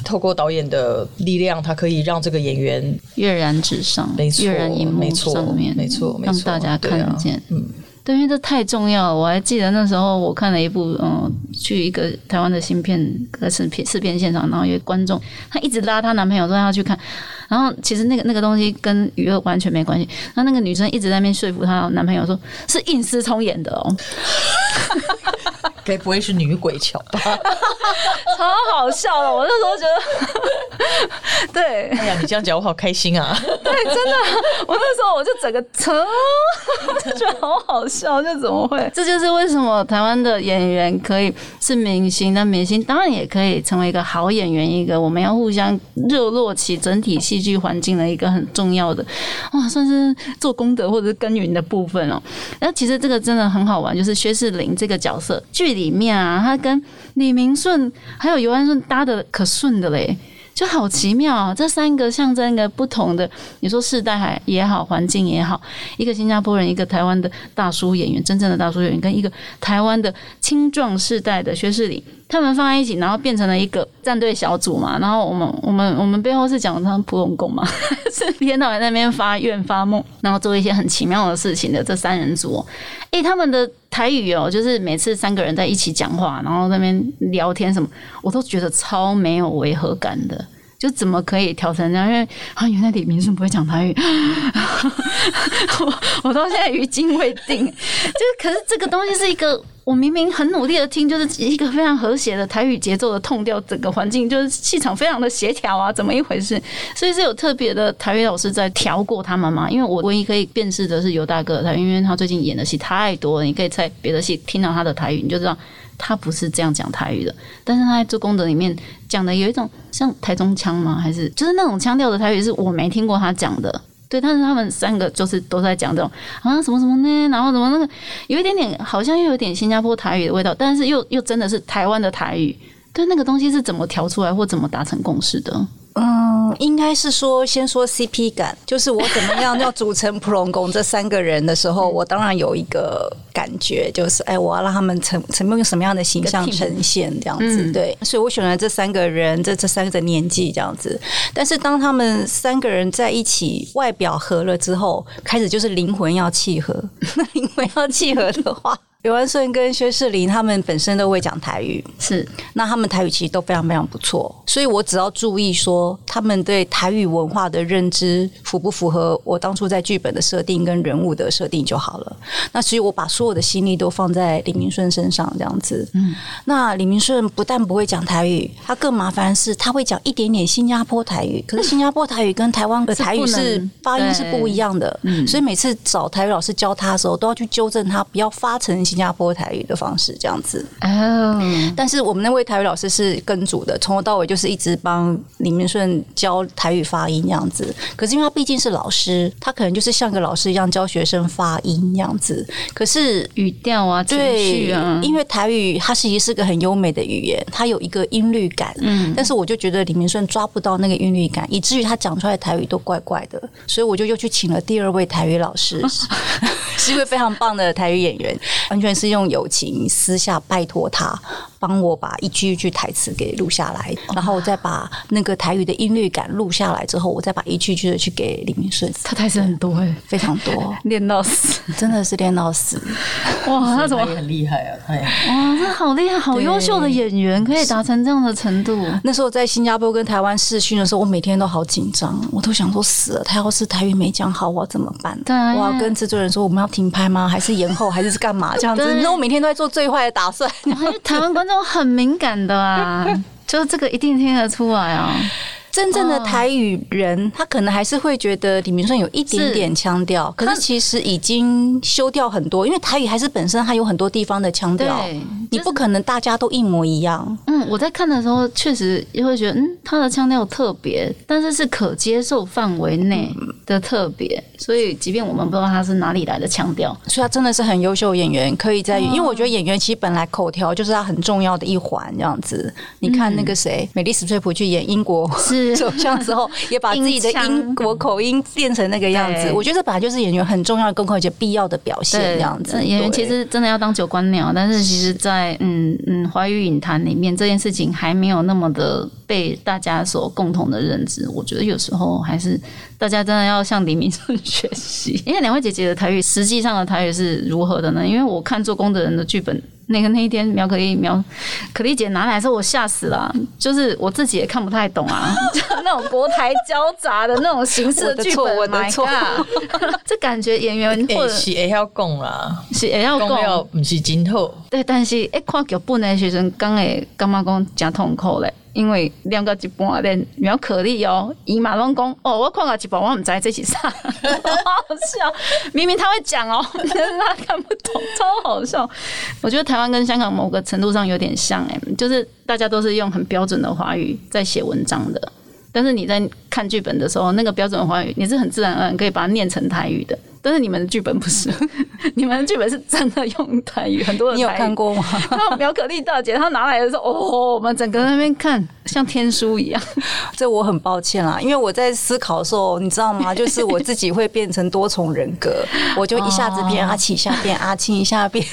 透过导演的力量，他可以让这个演员跃然纸上，没错，跃然荧幕上面，没错，让大家看见，嗯。对，因为这太重要了。我还记得那时候我看了一部，嗯，去一个台湾的新片试片试片现场，然后有观众，她一直拉她男朋友说要去看，然后其实那个那个东西跟娱乐完全没关系。那那个女生一直在那边说服她男朋友，说是应思聪演的哦。该不会是女鬼桥吧？超好笑的，我那时候觉得，对，哎呀，你这样讲我好开心啊！对，真的，我那时候我就整个 车就觉得好好笑，就怎么会？这就是为什么台湾的演员可以是明星，那明星当然也可以成为一个好演员，一个我们要互相热络起整体戏剧环境的一个很重要的哇，算是做功德或者是耕耘的部分哦。那其实这个真的很好玩，就是薛仕凌这个角色剧里面啊，他跟李明顺还有尤安顺搭的可顺的嘞。就好奇妙啊！这三个象征一个不同的，你说世代还也好，环境也好，一个新加坡人，一个台湾的大叔演员，真正的大叔演员，跟一个台湾的青壮世代的薛仕凌，他们放在一起，然后变成了一个战队小组嘛。然后我们 我们我们背后是讲他们普通工嘛，是一天到晚在那边发愿发梦，然后做一些很奇妙的事情的这三人组。诶，他们的台语哦，就是每次三个人在一起讲话，然后那边聊天什么，我都觉得超没有违和感的。就怎么可以调成这样？因为啊，原来李明顺不会讲台语，我我到现在余惊未定。就可是这个东西是一个，我明明很努力的听，就是一个非常和谐的台语节奏的痛调，整个环境就是气场非常的协调啊，怎么一回事？所以是有特别的台语老师在调过他们吗？因为我唯一可以辨识的是尤大哥他，因为他最近演的戏太多了，你可以在别的戏听到他的台语，你就知道。他不是这样讲台语的，但是他在做功德里面讲的有一种像台中腔吗？还是就是那种腔调的台语是我没听过他讲的。对，但是他们三个就是都在讲这种啊什么什么呢？然后怎么那个有一点点好像又有点新加坡台语的味道，但是又又真的是台湾的台语。对，那个东西是怎么调出来或怎么达成共识的？嗯，应该是说，先说 CP 感，就是我怎么样要组成普隆宫这三个人的时候，我当然有一个感觉，就是哎，我要让他们成成用什么样的形象呈现这样子，对，所以我选了这三个人，这这三个年纪这样子。但是当他们三个人在一起，外表合了之后，开始就是灵魂要契合。那 灵魂要契合的话。刘安顺跟薛世林他们本身都会讲台语，是。那他们台语其实都非常非常不错，所以我只要注意说他们对台语文化的认知符不符合我当初在剧本的设定跟人物的设定就好了。那所以我把所有的心力都放在李明顺身上，这样子。嗯，那李明顺不但不会讲台语，他更麻烦的是他会讲一点点新加坡台语，可是新加坡台语跟台湾的台语是发音是不一样的，所以每次找台语老师教他的时候，都要去纠正他，不要发成新加坡台语的方式这样子。哦，但是我们那位台语老师是跟组的，从头到尾就是一直帮李明顺教台语发音这样子。可是因为他毕竟是老师，他可能就是像个老师一样教学生发音这样子。可是语调啊，情绪对啊，，因为台语它其实是个很优美的语言，它有一个音律感。嗯，但是我就觉得李明顺抓不到那个音律感，以至于他讲出来的台语都怪怪的，所以我就又去请了第二位台语老师，是一位非常棒的台语演员，完全是用友情私下拜托他帮我把一句一句台词给录下来，然后我再把那个台语的音律感录下来之后，我再把一句一句的去给李明顺，他台词很多哎，非常多，练到死，真的是练到死。哇，他怎么他也很厉害啊，他也哇，这好厉害，好优秀的演员，可以达成这样的程度。那时候在新加坡跟台湾试训的时候，我每天都好紧张，我都想说死了，他要是台语没讲好，我要怎么办？对啊我要跟制作人说我们要停拍吗？还是延后？还是是干嘛？这样子，对你知道我每天都在做最坏的打算。台湾观众很敏感的啊，就是这个一定听得出来啊。真正的台语人，他可能还是会觉得李明顺有一点点腔调，可是其实已经修掉很多，因为台语还是本身它有很多地方的腔调对，你不可能大家都一模一样。嗯，我在看的时候确实也会觉得，嗯，他的腔调特别，但是是可接受范围内的特别，所以即便我们不知道他是哪里来的腔调，所以他真的是很优秀演员，可以在，因为我觉得演员其实本来口条就是他很重要的一环，这样子。你看那个谁，美丽史翠普去演英国是 首相之后，也把自己的英国口音变成那个样子。我觉得这本来就是演员很重要的功课，而且必要的表现，这样子。演员其实真的要当九官鸟，但是其实在，嗯嗯华语影坛里面，这件事情还没有那么的被大家所共同的认知。我觉得有时候还是大家真的要向李明顺学习。因为两位姐姐的台语，实际上的台语是如何的呢？因为我看做工的人的剧本。那个那一天苗可丽苗可丽姐拿来的时候，我吓死了啊、就是我自己也看不太懂啊，就 那种国台交杂的那种形式的错剧本，我的错这感觉演员或者诶 是会要讲啦，是也要讲。不是真好。对，但是一看剧本的时阵，刚会感觉讲真痛苦嘞，因为念到一半连苗可丽哦，伊嘛拢讲哦，我看到一半我唔知这是啥，好好笑。明明他会讲哦，但是他看不懂，超好笑。我觉得台湾跟香港某个程度上有点像哎、就是大家都是用很标准的华语在写文章的。但是你在看剧本的时候，那个标准的华语你是很自然而然可以把它念成台语的，但是你们的剧本不是，你们的剧本是真的用台语，很多人你有看过吗？苗可丽大姐她拿来的时候，哦，我们整个在那边看像天书一样。这我很抱歉啦，因为我在思考的时候，你知道吗？就是我自己会变成多重人格，我就一下子变阿奇，一下变阿青，一下变，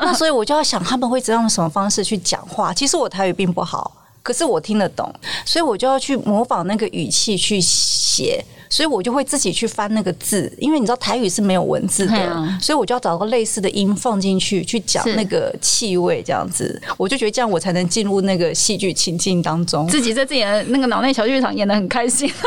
那所以我就要想他们会用什么方式去讲话。其实我台语并不好。可是我听得懂，所以我就要去模仿那个语气去写，所以我就会自己去翻那个字，因为你知道台语是没有文字的，啊所以我就要找个类似的音放进去，去讲那个气味，这样子，我就觉得这样我才能进入那个戏剧情境当中。自己在自己的那个脑内小剧场演的很开心。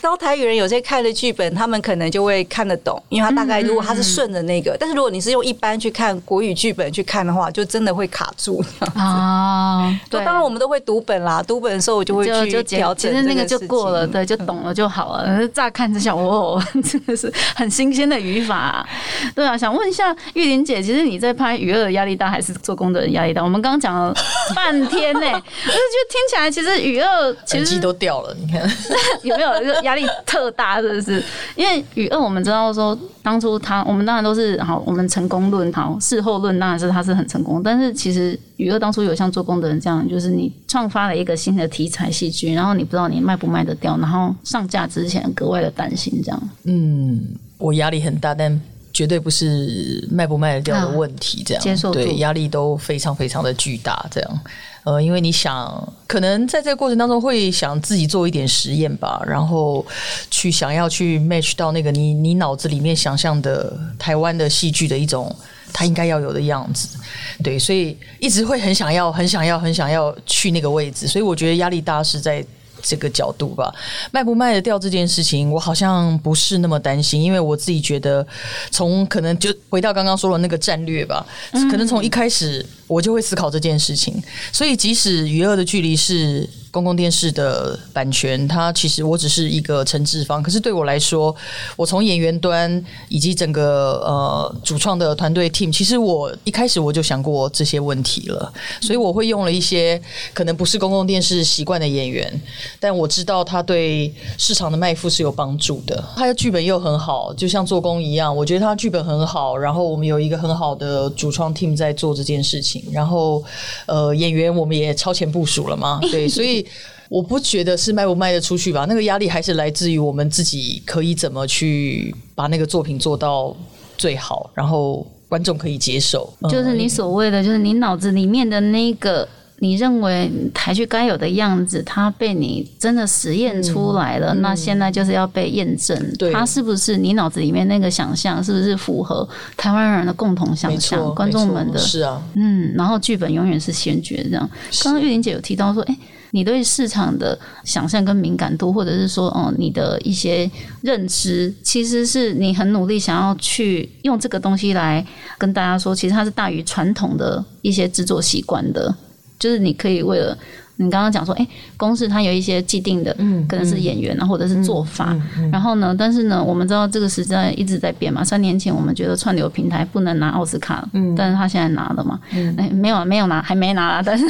然后台语人有些看的剧本，他们可能就会看得懂，因为他大概如果他是顺着那个，但是如果你是用一般去看国语剧本去看的话，就真的会卡住。啊，对，当然我们都会读本啦，读本的时候我就会去调整，其实那个就过了，。对，就懂了就好了。可 是乍看之下，哦，真的是很新鲜的语法、啊。对啊，想问一下玉玲姐，其实你在拍《娱乐的压力大》还是做工的人压力大？我们刚刚讲了半天呢、我就觉得听起来其实《娱乐》其实都掉了，你看，有没有这个压力特大？是不是？因为娱乐我们知道说，当初他我们当然都是好，我们成功论好，事后论当然是他是很成功，但是其实娱乐当初有像做工的人这样，就是你创发了一个新的题材戏剧，然后你不知道你卖不卖得掉，然后上架之前格外的担心这样。嗯，我压力很大，但绝对不是卖不卖得掉的问题，这样、啊接受对压力都非常非常的巨大，这样。呃，因为你想，可能在这个过程当中会想自己做一点实验吧，然后去想要去 match 到那个你你脑子里面想象的台湾的戏剧的一种他应该要有的样子。对，所以一直会很想要、很想要、很想要去那个位置，所以我觉得压力大是在。这个角度吧，卖不卖得掉这件事情，我好像不是那么担心，因为我自己觉得，从可能就回到刚刚说的那个战略吧，可能从一开始我就会思考这件事情，所以即使与恶的距离是。公共电视的版权，它其实我只是一个承制方，可是对我来说，我从演员端以及整个呃主创的团队 team，其实我一开始我就想过这些问题了，所以我会用了一些可能不是公共电视习惯的演员，但我知道他对市场的卖付是有帮助的，他的剧本又很好，就像做工一样，我觉得他剧本很好，然后我们有一个很好的主创 team 在做这件事情，然后呃演员我们也超前部署了嘛，对，所以。我不觉得是卖不卖得出去吧，那个压力还是来自于我们自己可以怎么去把那个作品做到最好，然后观众可以接受。就是你所谓的，就是你脑子里面的那个你认为台剧该有的样子，它被你真的实验出来了，那现在就是要被验证，它是不是你脑子里面那个想象是不是符合台湾人的共同想象？观众们的是啊，嗯，然后剧本永远是先决这样。刚刚玉玲姐有提到说，哎。你对市场的想象跟敏感度，或者是说，哦，你的一些认知，其实是你很努力想要去用这个东西来跟大家说，其实它是大于传统的一些制作习惯的，就是你可以为了。你刚刚讲说，哎，公司它有一些既定的，嗯，可能是演员啊，或者是做法。然后呢，但是呢，我们知道这个时代一直在变嘛。三年前我们觉得串流平台不能拿奥斯卡，嗯，但是他现在拿了嘛，哎，没有啊没有拿，还没拿，但是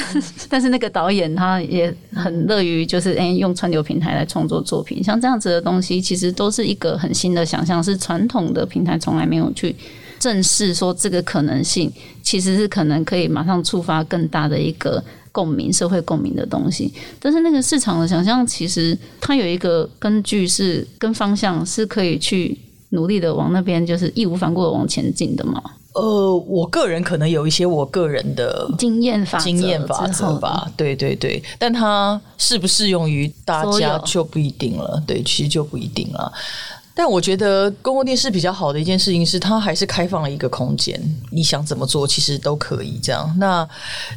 但是那个导演他也很乐于就是哎用串流平台来创作作品，像这样子的东西，其实都是一个很新的想象，是传统的平台从来没有去正视说这个可能性，其实是可能可以马上触发更大的一个。共鸣、社会共鸣的东西，但是那个市场的想象，其实它有一个根据是跟方向，是可以去努力的往那边，就是义无反顾的往前进的嘛。呃，我个人可能有一些我个人的经验法经验法则吧，对对对，但它适不适用于大家就不一定了，对，其实就不一定了。但我觉得公共电视比较好的一件事情是，它还是开放了一个空间，你想怎么做其实都可以这样。那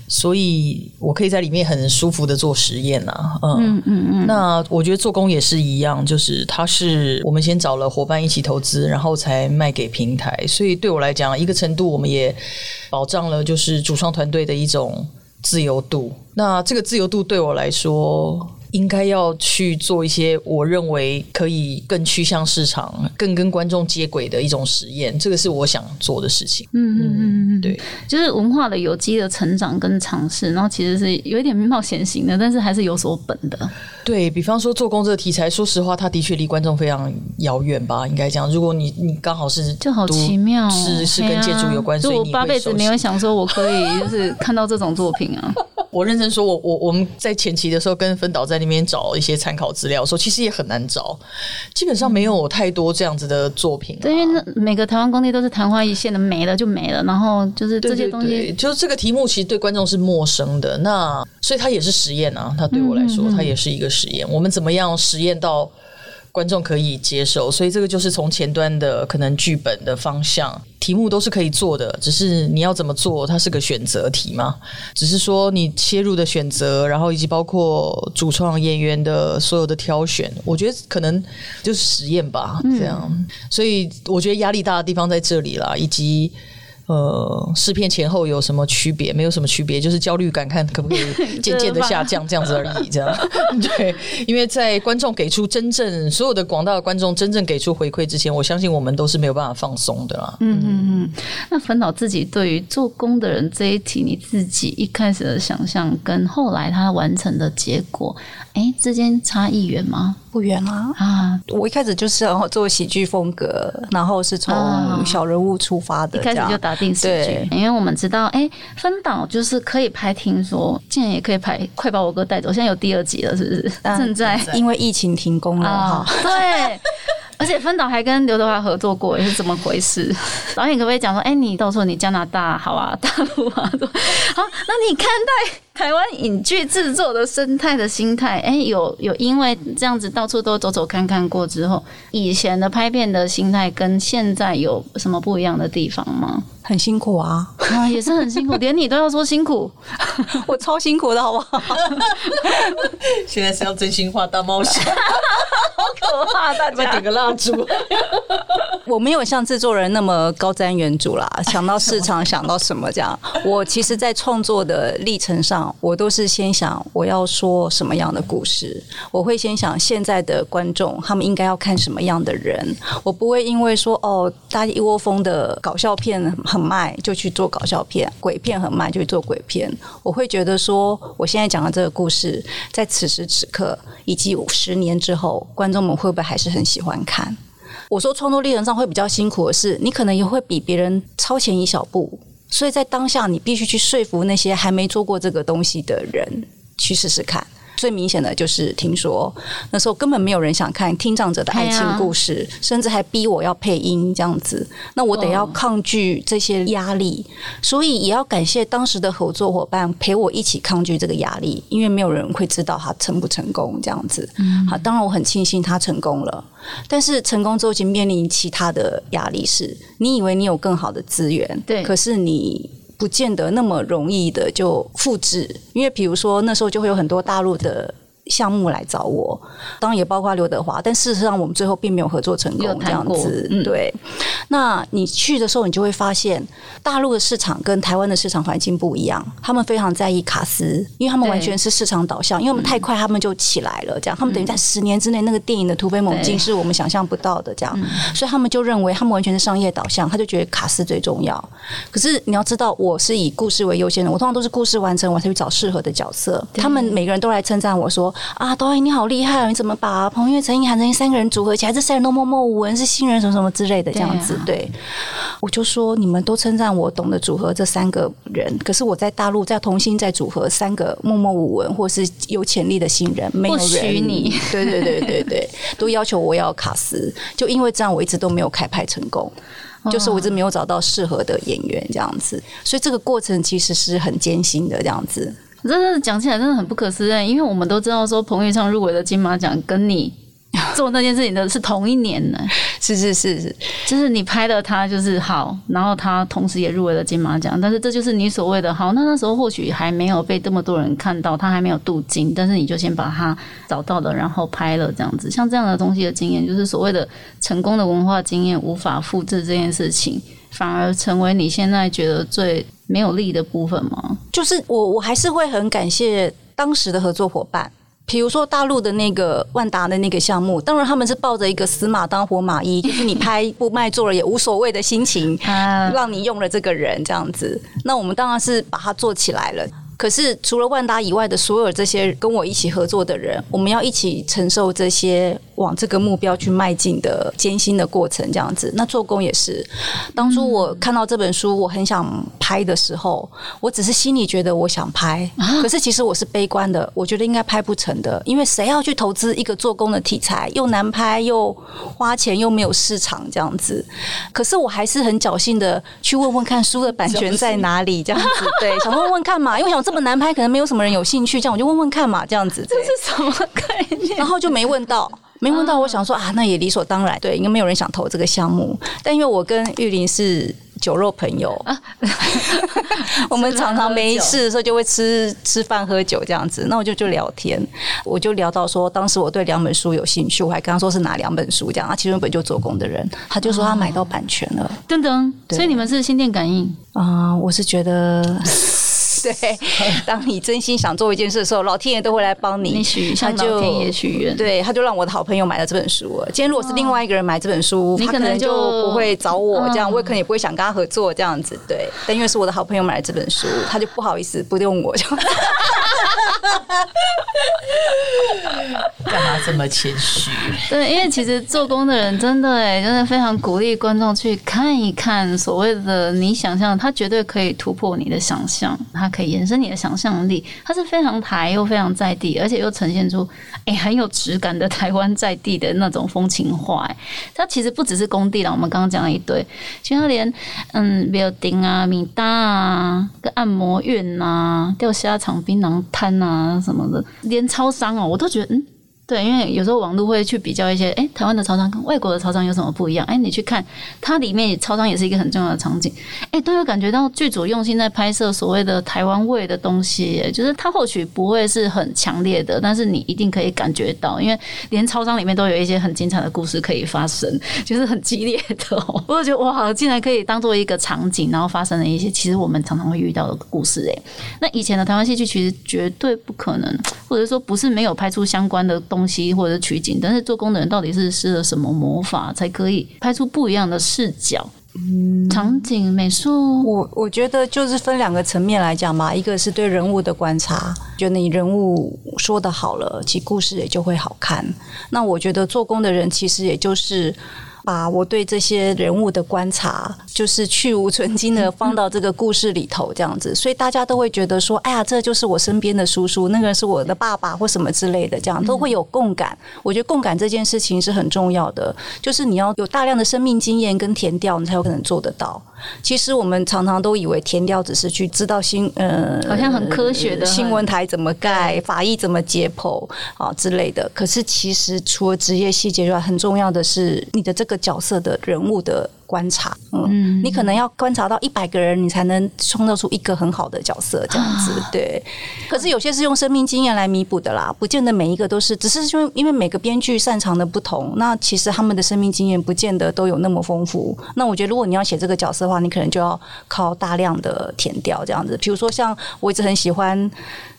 所以我可以在里面很舒服的做实验啊，嗯嗯嗯。那我觉得做工也是一样，就是它是我们先找了伙伴一起投资，然后才卖给平台。所以对我来讲，一个程度我们也保障了就是主创团队的一种自由度。那这个自由度对我来说。应该要去做一些我认为可以更趋向市场、更跟观众接轨的一种实验，这个是我想做的事情。嗯嗯嗯，对，就是文化的有机的成长跟尝试，然后其实是有一点冒险型的，但是还是有所本的。对比方说做工这个题材，说实话，它的确离观众非常遥远吧？应该讲，如果你你刚好是就好奇妙，是是跟建筑有关，所以我八辈子没有想说我可以就是看到这种作品啊。我认真说，我我我们在前期的时候跟分导在那边找一些参考资料，说其实也很难找，基本上没有太多这样子的作品。对，因为每个台湾工地都是昙花一现的，没了就没了。然后就是这些东西，就是这个题目其实对观众是陌生的，那所以它也是实验啊。它对我来说，它也是一个实验。我们怎么样实验到？观众可以接受，所以这个就是从前端的可能剧本的方向、题目都是可以做的，只是你要怎么做，它是个选择题嘛。只是说你切入的选择，然后以及包括主创演员的所有的挑选，我觉得可能就是实验吧，这样。所以我觉得压力大的地方在这里啦，以及。呃，试片前后有什么区别？没有什么区别，就是焦虑感，看可不可以 渐渐的下降，这样子而已。这样 对，因为在观众给出真正所有的广大的观众真正给出回馈之前，我相信我们都是没有办法放松的啦。嗯嗯嗯。那烦恼自己对于做工的人这一题，你自己一开始的想象跟后来他完成的结果，哎，之间差异远吗？不远啊。啊，我一开始就是然后做喜剧风格，然后是从小人物出发的，一开始就打。定喜剧，因为我们知道，哎，分岛就是可以拍，听说竟然也可以拍，快把我哥带走。现在有第二集了，是不是？正在因为疫情停工了哈。对。而且芬导还跟刘德华合作过，是怎么回事？导演可不可以讲说，哎、你到时候你加拿大好啊，大陆啊，好，那你看待台湾影剧制作的生态的心态，哎、有有因为这样子到处都走走看看过之后，以前的拍片的心态跟现在有什么不一样的地方吗？很辛苦啊，啊，也是很辛苦，连你都要说辛苦，我超辛苦的好不好？现在是要真心话大冒险，好可怕，大家点个蜡烛？我没有像制作人那么高瞻远瞩啦，想到市场，想到什么这样。我其实，在创作的历程上，我都是先想我要说什么样的故事，我会先想现在的观众他们应该要看什么样的人，我不会因为说哦，大家一窝蜂的搞笑片很卖就去做搞笑片，鬼片很卖就去做鬼片。我会觉得说，我现在讲的这个故事，在此时此刻以及十年之后，观众们会不会还是很喜欢看？我说创作历程上会比较辛苦的是，你可能也会比别人超前一小步，所以在当下你必须去说服那些还没做过这个东西的人去试试看。最明显的就是听说那时候根本没有人想看听障者的爱情故事，甚至还逼我要配音这样子，那我得要抗拒这些压力，所以也要感谢当时的合作伙伴陪我一起抗拒这个压力，因为没有人会知道他成不成功这样子。好，当然我很庆幸他成功了。但是成功之后，已经面临其他的压力是，你以为你有更好的资源，对可是你不见得那么容易的就复制，因为比如说那时候就会有很多大陆的。项目来找我，当然也包括刘德华，但事实上我们最后并没有合作成功，这样子。嗯。对，那你去的时候，你就会发现大陆的市场跟台湾的市场环境不一样，他们非常在意卡斯，因为他们完全是市场导向，因为我们太快，他们就起来了，这样他们等于在十年之内，那个电影的突飞猛进是我们想象不到的，这样，所以他们就认为他们完全是商业导向，他就觉得卡斯最重要。可是你要知道，我是以故事为优先的，我通常都是故事完成，我才去找适合的角色。他们每个人都来称赞我说：“啊，导演你好厉害哦，你怎么把彭越、陈意涵、陈意三个人组合起来？这三人都默默无闻，是新人什么什么之类的这样子。对我就说你们都称赞我懂得组合这三个人，可是我在大陆在重新再组合三个默默无闻或是有潜力的新人，没有不许人你对对对对对，都要求我要卡斯，就因为这样我一直都没有开拍成功。就是我一直没有找到适合的演员这样子，所以这个过程其实是很艰辛的这样子。真的讲起来真的很不可思议，因为我们都知道说彭昱畅入围的金马奖跟你 做那件事情的是同一年呢，是是是是，就是你拍的他就是好，然后他同时也入围了金马奖，但是这就是你所谓的好。那那时候或许还没有被这么多人看到，他还没有镀金，但是你就先把他找到了，然后拍了这样子。像这样的东西的经验，就是所谓的成功的文化经验无法复制这件事情，反而成为你现在觉得最没有利的部分吗？就是我我还是会很感谢当时的合作伙伴。比如说大陆的那个万达的那个项目，当然他们是抱着一个死马当活马医，就是你拍不卖座了也无所谓的心情，啊，让你用了这个人这样子。那我们当然是把它做起来了。可是除了万达以外的所有这些跟我一起合作的人，我们要一起承受这些往这个目标去迈进的艰辛的过程，这样子。那做工也是，当初我看到这本书，我很想拍的时候，我只是心里觉得我想拍，可是其实我是悲观的，我觉得应该拍不成的，因为谁要去投资一个做工的题材，又难拍又花钱又没有市场这样子。可是我还是很侥幸的去问问看书的版权在哪里，这样子对，想问问看嘛，因为想这么难拍，可能没有什么人有兴趣，这样我就问问看嘛，这样子。这是什么概念？然后就没问到。没问到，我想说啊，那也理所当然，对，应该没有人想投这个项目。但因为我跟玉林是酒肉朋友，我们常常没事的时候就会吃吃饭喝酒这样子，那我就就聊天，我就聊到说，当时我对两本书有兴趣，我还跟他说是哪两本书，这样，啊，其中一本就做工的人，他就说他买到版权了，噔噔，对。所以你们是心电感应，啊、我是觉得。对，当你真心想做一件事的时候，老天爷都会来帮你。你许他向老天爷许愿，对，他就让我的好朋友买了这本书了。今天如果是另外一个人买这本书，他可能你可能就就不会找我这样，嗯我也可能也不会想跟他合作这样子。对，但因为是我的好朋友买了这本书，他就不好意思不用我这样。干嘛这么谦虚。对，因为其实做工的人真的哎，真的非常鼓励观众去看一看所谓的你想象，它绝对可以突破你的想象，它可以延伸你的想象力，它是非常台又非常在地，而且又呈现出哎很有质感的台湾在地的那种风情画。它其实不只是工地了，我们刚刚讲了一堆，其实它连嗯 building 啊、米搭啊、跟按摩院呐、钓虾场、槟榔摊啊啊什么的，连超商哦，我都觉得嗯。对，因为有时候网络会去比较一些，哎，台湾的超商跟外国的超商有什么不一样？哎，你去看它里面超商也是一个很重要的场景，哎，都有感觉到剧组用心在拍摄所谓的台湾味的东西，就是它或许不会是很强烈的，但是你一定可以感觉到，因为连超商里面都有一些很精彩的故事可以发生，就是很激烈的。我就觉得哇，竟然可以当做一个场景，然后发生了一些其实我们常常会遇到的故事。哎，那以前的台湾戏剧其实绝对不可能，或者说不是没有拍出相关的。西或者取景，但是做工的人到底是施了什么魔法，才可以拍出不一样的视角、场景、美术？我我觉得就是分两个层面来讲嘛，一个是对人物的观察，觉得你人物说的好了，其故事也就会好看。那我觉得做工的人其实也就是。把我对这些人物的观察，就是去无存精的 放到这个故事里头，这样子，所以大家都会觉得说，哎呀，这就是我身边的叔叔，那个是我的爸爸或什么之类的，这样都会有共感。我觉得共感这件事情是很重要的，就是你要有大量的生命经验跟填调，你才有可能做得到。其实我们常常都以为填调只是去知道新呃，好像很科学的新闻台怎么盖，法医怎么解剖啊之类的。可是其实除了职业细节之外，很重要的是你的这个。角色的人物的观察，嗯，你可能要观察到一百个人，你才能创造出一个很好的角色，这样子，对。可是有些是用生命经验来弥补的啦，不见得每一个都是，只是因为因为每个编剧擅长的不同，那其实他们的生命经验不见得都有那么丰富。那我觉得，如果你要写这个角色的话，你可能就要靠大量的填掉，这样子。比如说，像我一直很喜欢。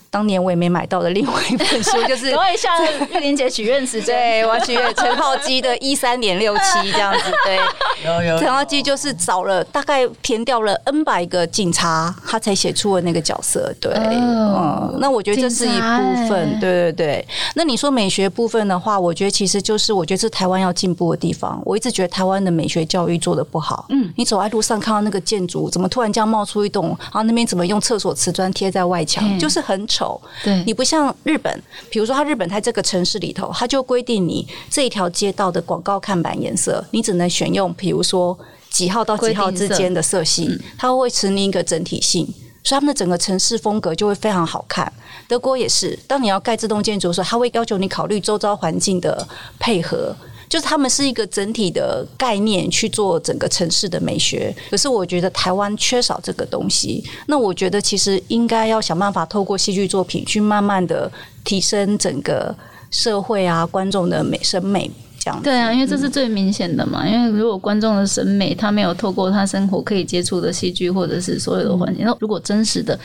当年我也没买到的另外一本书，就是 我也向玉玲姐许愿时间，对我许愿陈浩基的一三点六七 这样子，对，陈浩基就是找了大概填掉了 N 百个警察，他才写出了那个角色，对，嗯，那我觉得这是一部分，对对对。那你说美学部分的话，我觉得其实就是我觉得是台湾要进步的地方。我一直觉得台湾的美学教育做的不好，嗯，你走在路上看到那个建筑，怎么突然这样冒出一栋，然后那边怎么用厕所瓷砖贴在外墙，就是很。丑，对你不像日本，比如说它日本在这个城市里头，它就规定你这一条街道的广告看板颜色，你只能选用，比如说几号到几号之间的色系，它会持你一个整体性，所以他们的整个城市风格就会非常好看。德国也是，当你要盖这栋建筑的时候，他会要求你考虑周遭环境的配合。就是他们是一个整体的概念去做整个城市的美学，可是我觉得台湾缺少这个东西。那我觉得其实应该要想办法透过戏剧作品去慢慢的提升整个社会啊观众的美审美这样。对啊，因为这是最明显的嘛。因为如果观众的审美他没有透过他生活可以接触的戏剧或者是所有的环境，那如果真实的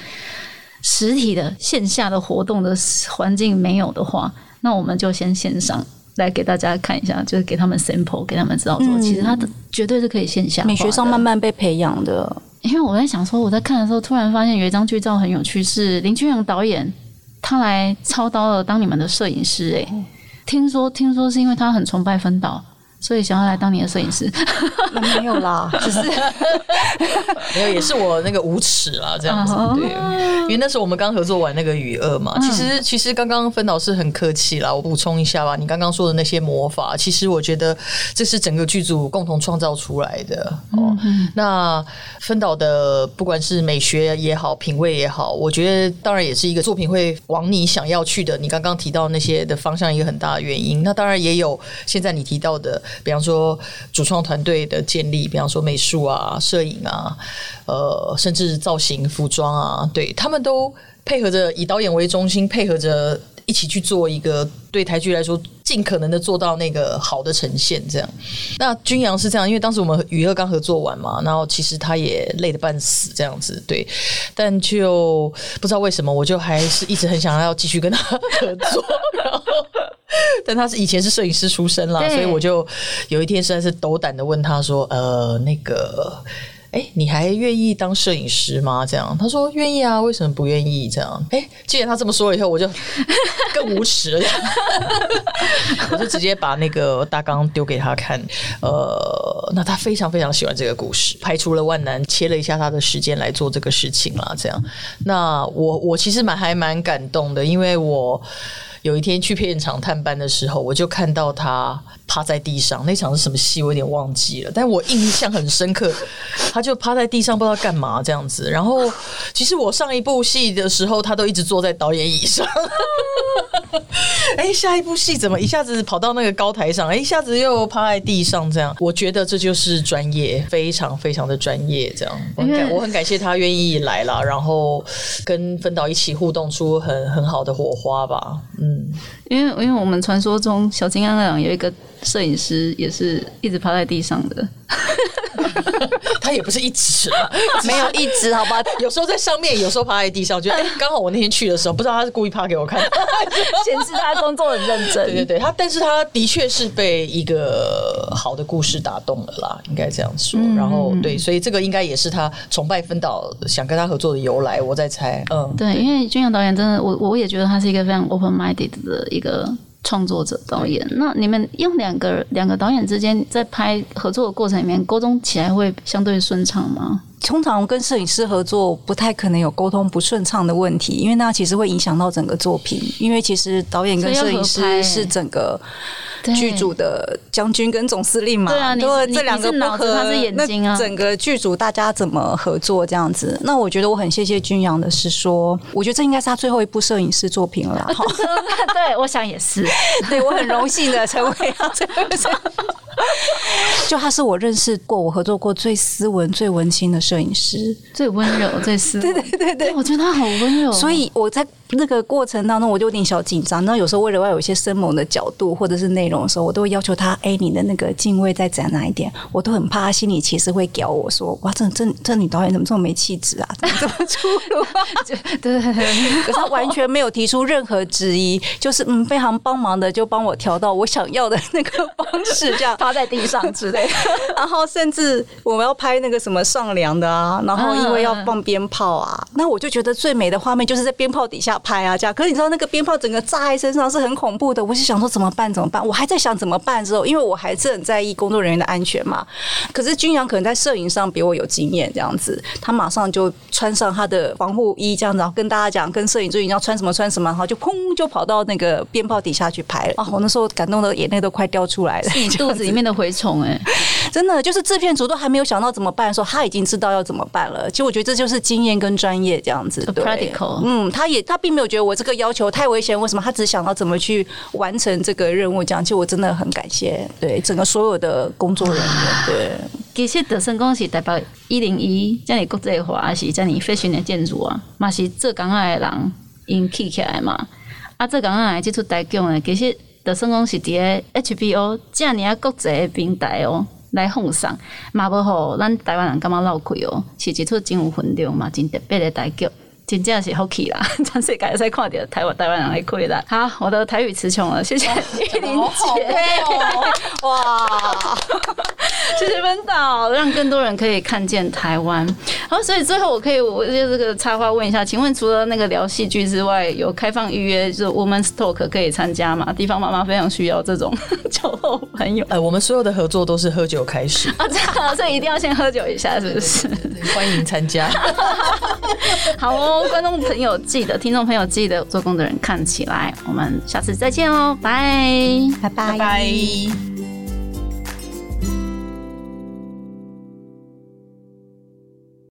实体的线下的活动的环境没有的话，那我们就先线上。来给大家看一下，就是给他们 sample，给他们知道说，其实他的绝对是可以线下美学上慢慢被培养的。因为我在想说，我在看的时候，突然发现有一张剧照很有趣，是林君阳导演他来操刀了当你们的摄影师。哎，听说听说是因为他很崇拜分导。所以想要来当你的摄影师，没有啦，只是 没有，也是我那个无耻啦，这样子对。因为那时候我们刚合作完那个《雨二》嘛，其实其实刚刚分导是很客气啦，我补充一下吧。你刚刚说的那些魔法，其实我觉得这是整个剧组共同创造出来的哦。那分导的不管是美学也好，品味也好，我觉得当然也是一个作品会往你想要去的。你刚刚提到那些的方向，一个很大的原因。那当然也有现在你提到的。比方说主创团队的建立，比方说美术啊、摄影啊，呃，甚至造型、服装啊，对他们都配合着以导演为中心，配合着一起去做一个对台剧来说尽可能的做到那个好的呈现。这样，那君阳是这样，因为当时我们与二刚合作完嘛，然后其实他也累得半死，这样子对，但就不知道为什么，我就还是一直很想要继续跟他合作，然后。但他是以前是摄影师出身啦，所以我就有一天实在是斗胆的问他说：“呃，那个哎，你还愿意当摄影师吗？这样，他说愿意啊，为什么不愿意？这样，哎，既然他这么说了以后，我就 更无耻了，我就直接把那个大纲丢给他看。呃，那他非常非常喜欢这个故事，排除了万难，切了一下他的时间来做这个事情啦。这样，那我我其实蛮还蛮感动的，因为我。有一天去片场探班的时候，我就看到他趴在地上。那场是什么戏？我有点忘记了，但我印象很深刻。他就趴在地上，不知道干嘛这样子。然后，其实我上一部戏的时候，他都一直坐在导演椅上。哎，下一部戏怎么一下子跑到那个高台上？哎，一下子又趴在地上这样？我觉得这就是专业，非常非常的专业。这样，我很感我很感谢他愿意来了，然后跟分导一起互动出很很好的火花吧。嗯。因为因为我们传说中小金安那有一个摄影师，也是一直趴在地上的。他也不是一直，没有一直，好吧？有时候在上面，有时候趴在地上。就哎，刚好我那天去的时候，不知道他是故意趴给我看，显示他工作很认真。对对对，他但是他的确是被一个好的故事打动了啦，应该这样说。然后对，所以这个应该也是他崇拜分导想跟他合作的由来。我在猜，嗯，对，因为君阳导演真的，我我也觉得他是一个非常 open minded 的一个。创作者导演，那你们用两个两个导演之间在拍合作的过程里面沟通起来会相对顺畅吗？通常跟摄影师合作不太可能有沟通不顺畅的问题，因为那其实会影响到整个作品。因为其实导演跟摄影师是整个。剧组的将军跟总司令嘛，对啊，你这两个不合，他是眼睛啊。整个剧组大家怎么合作这样子？那我觉得我很谢谢君阳的是说，我觉得这应该是他最后一部摄影师作品了。对，我想也是。对我很荣幸的成为他这个。就他是我认识过、我合作过最斯文、最文青的摄影师，最温柔、最斯。对对对对，我觉得他好温柔。所以我在那个过程当中，我就有点小紧张。那有时候为了要有一些生猛的角度或者是内容的时候，我都会要求他：哎，你的那个敬畏再展哪一点？我都很怕他心里其实会屌我说：哇，这这这女导演怎么这么没气质啊？怎么这么粗鲁？对对对，可是他完全没有提出任何质疑，就是嗯，非常帮忙的就帮我调到我想要的那个方式，这样。趴在地上之类，然后甚至我们要拍那个什么上梁的啊，然后因为要放鞭炮啊，那我就觉得最美的画面就是在鞭炮底下拍啊，这样。可是你知道那个鞭炮整个炸在身上是很恐怖的，我就想说怎么办？怎么办？我还在想怎么办之后，因为我还是很在意工作人员的安全嘛。可是君阳可能在摄影上比我有经验，这样子，他马上就穿上他的防护衣，这样子，然后跟大家讲，跟摄影助理要穿什么穿什么，然后就砰就跑到那个鞭炮底下去拍了。啊，我那时候感动的眼泪都快掉出来了，你肚子里面的蛔虫哎。真的就是制片组都还没有想到怎么办的时候，他已经知道要怎么办了。其实我觉得这就是经验跟专业这样子。Practical，嗯，他也他并没有觉得我这个要求太危险，为什么？他只想到怎么去完成这个任务。这样，其实我真的很感谢对整个所有的工作人员。对，其实德胜公司代表一零一，叫你国际化，是叫你飞行的建筑啊，嘛是做港澳的人因起起来嘛。啊，做港澳的接触代工的，其实。德胜公是伫 HBO 这样啊国际的平台哦来奉上，嘛无好咱台湾人感觉老亏哦，是一出真有分量嘛，真特别的大剧。真正是好气啦！全世界在看到台湾台湾人来亏啦。好，我的台语词穷了，谢谢玉玲姐。哇，谢谢温导，让更多人可以看见台湾。好，所以最后我可以我就这个插话问一下，请问除了那个聊戏剧之外，有开放预约就是 Woman's Talk 可以参加吗？地方妈妈非常需要这种 酒后朋友。呃，我们所有的合作都是喝酒开始啊，这样，所以一定要先喝酒一下，是不是？欢迎参加。好哦。观众朋友记得，听众朋友记得，做工的人看起来，我们下次再见哦，拜拜。拜拜。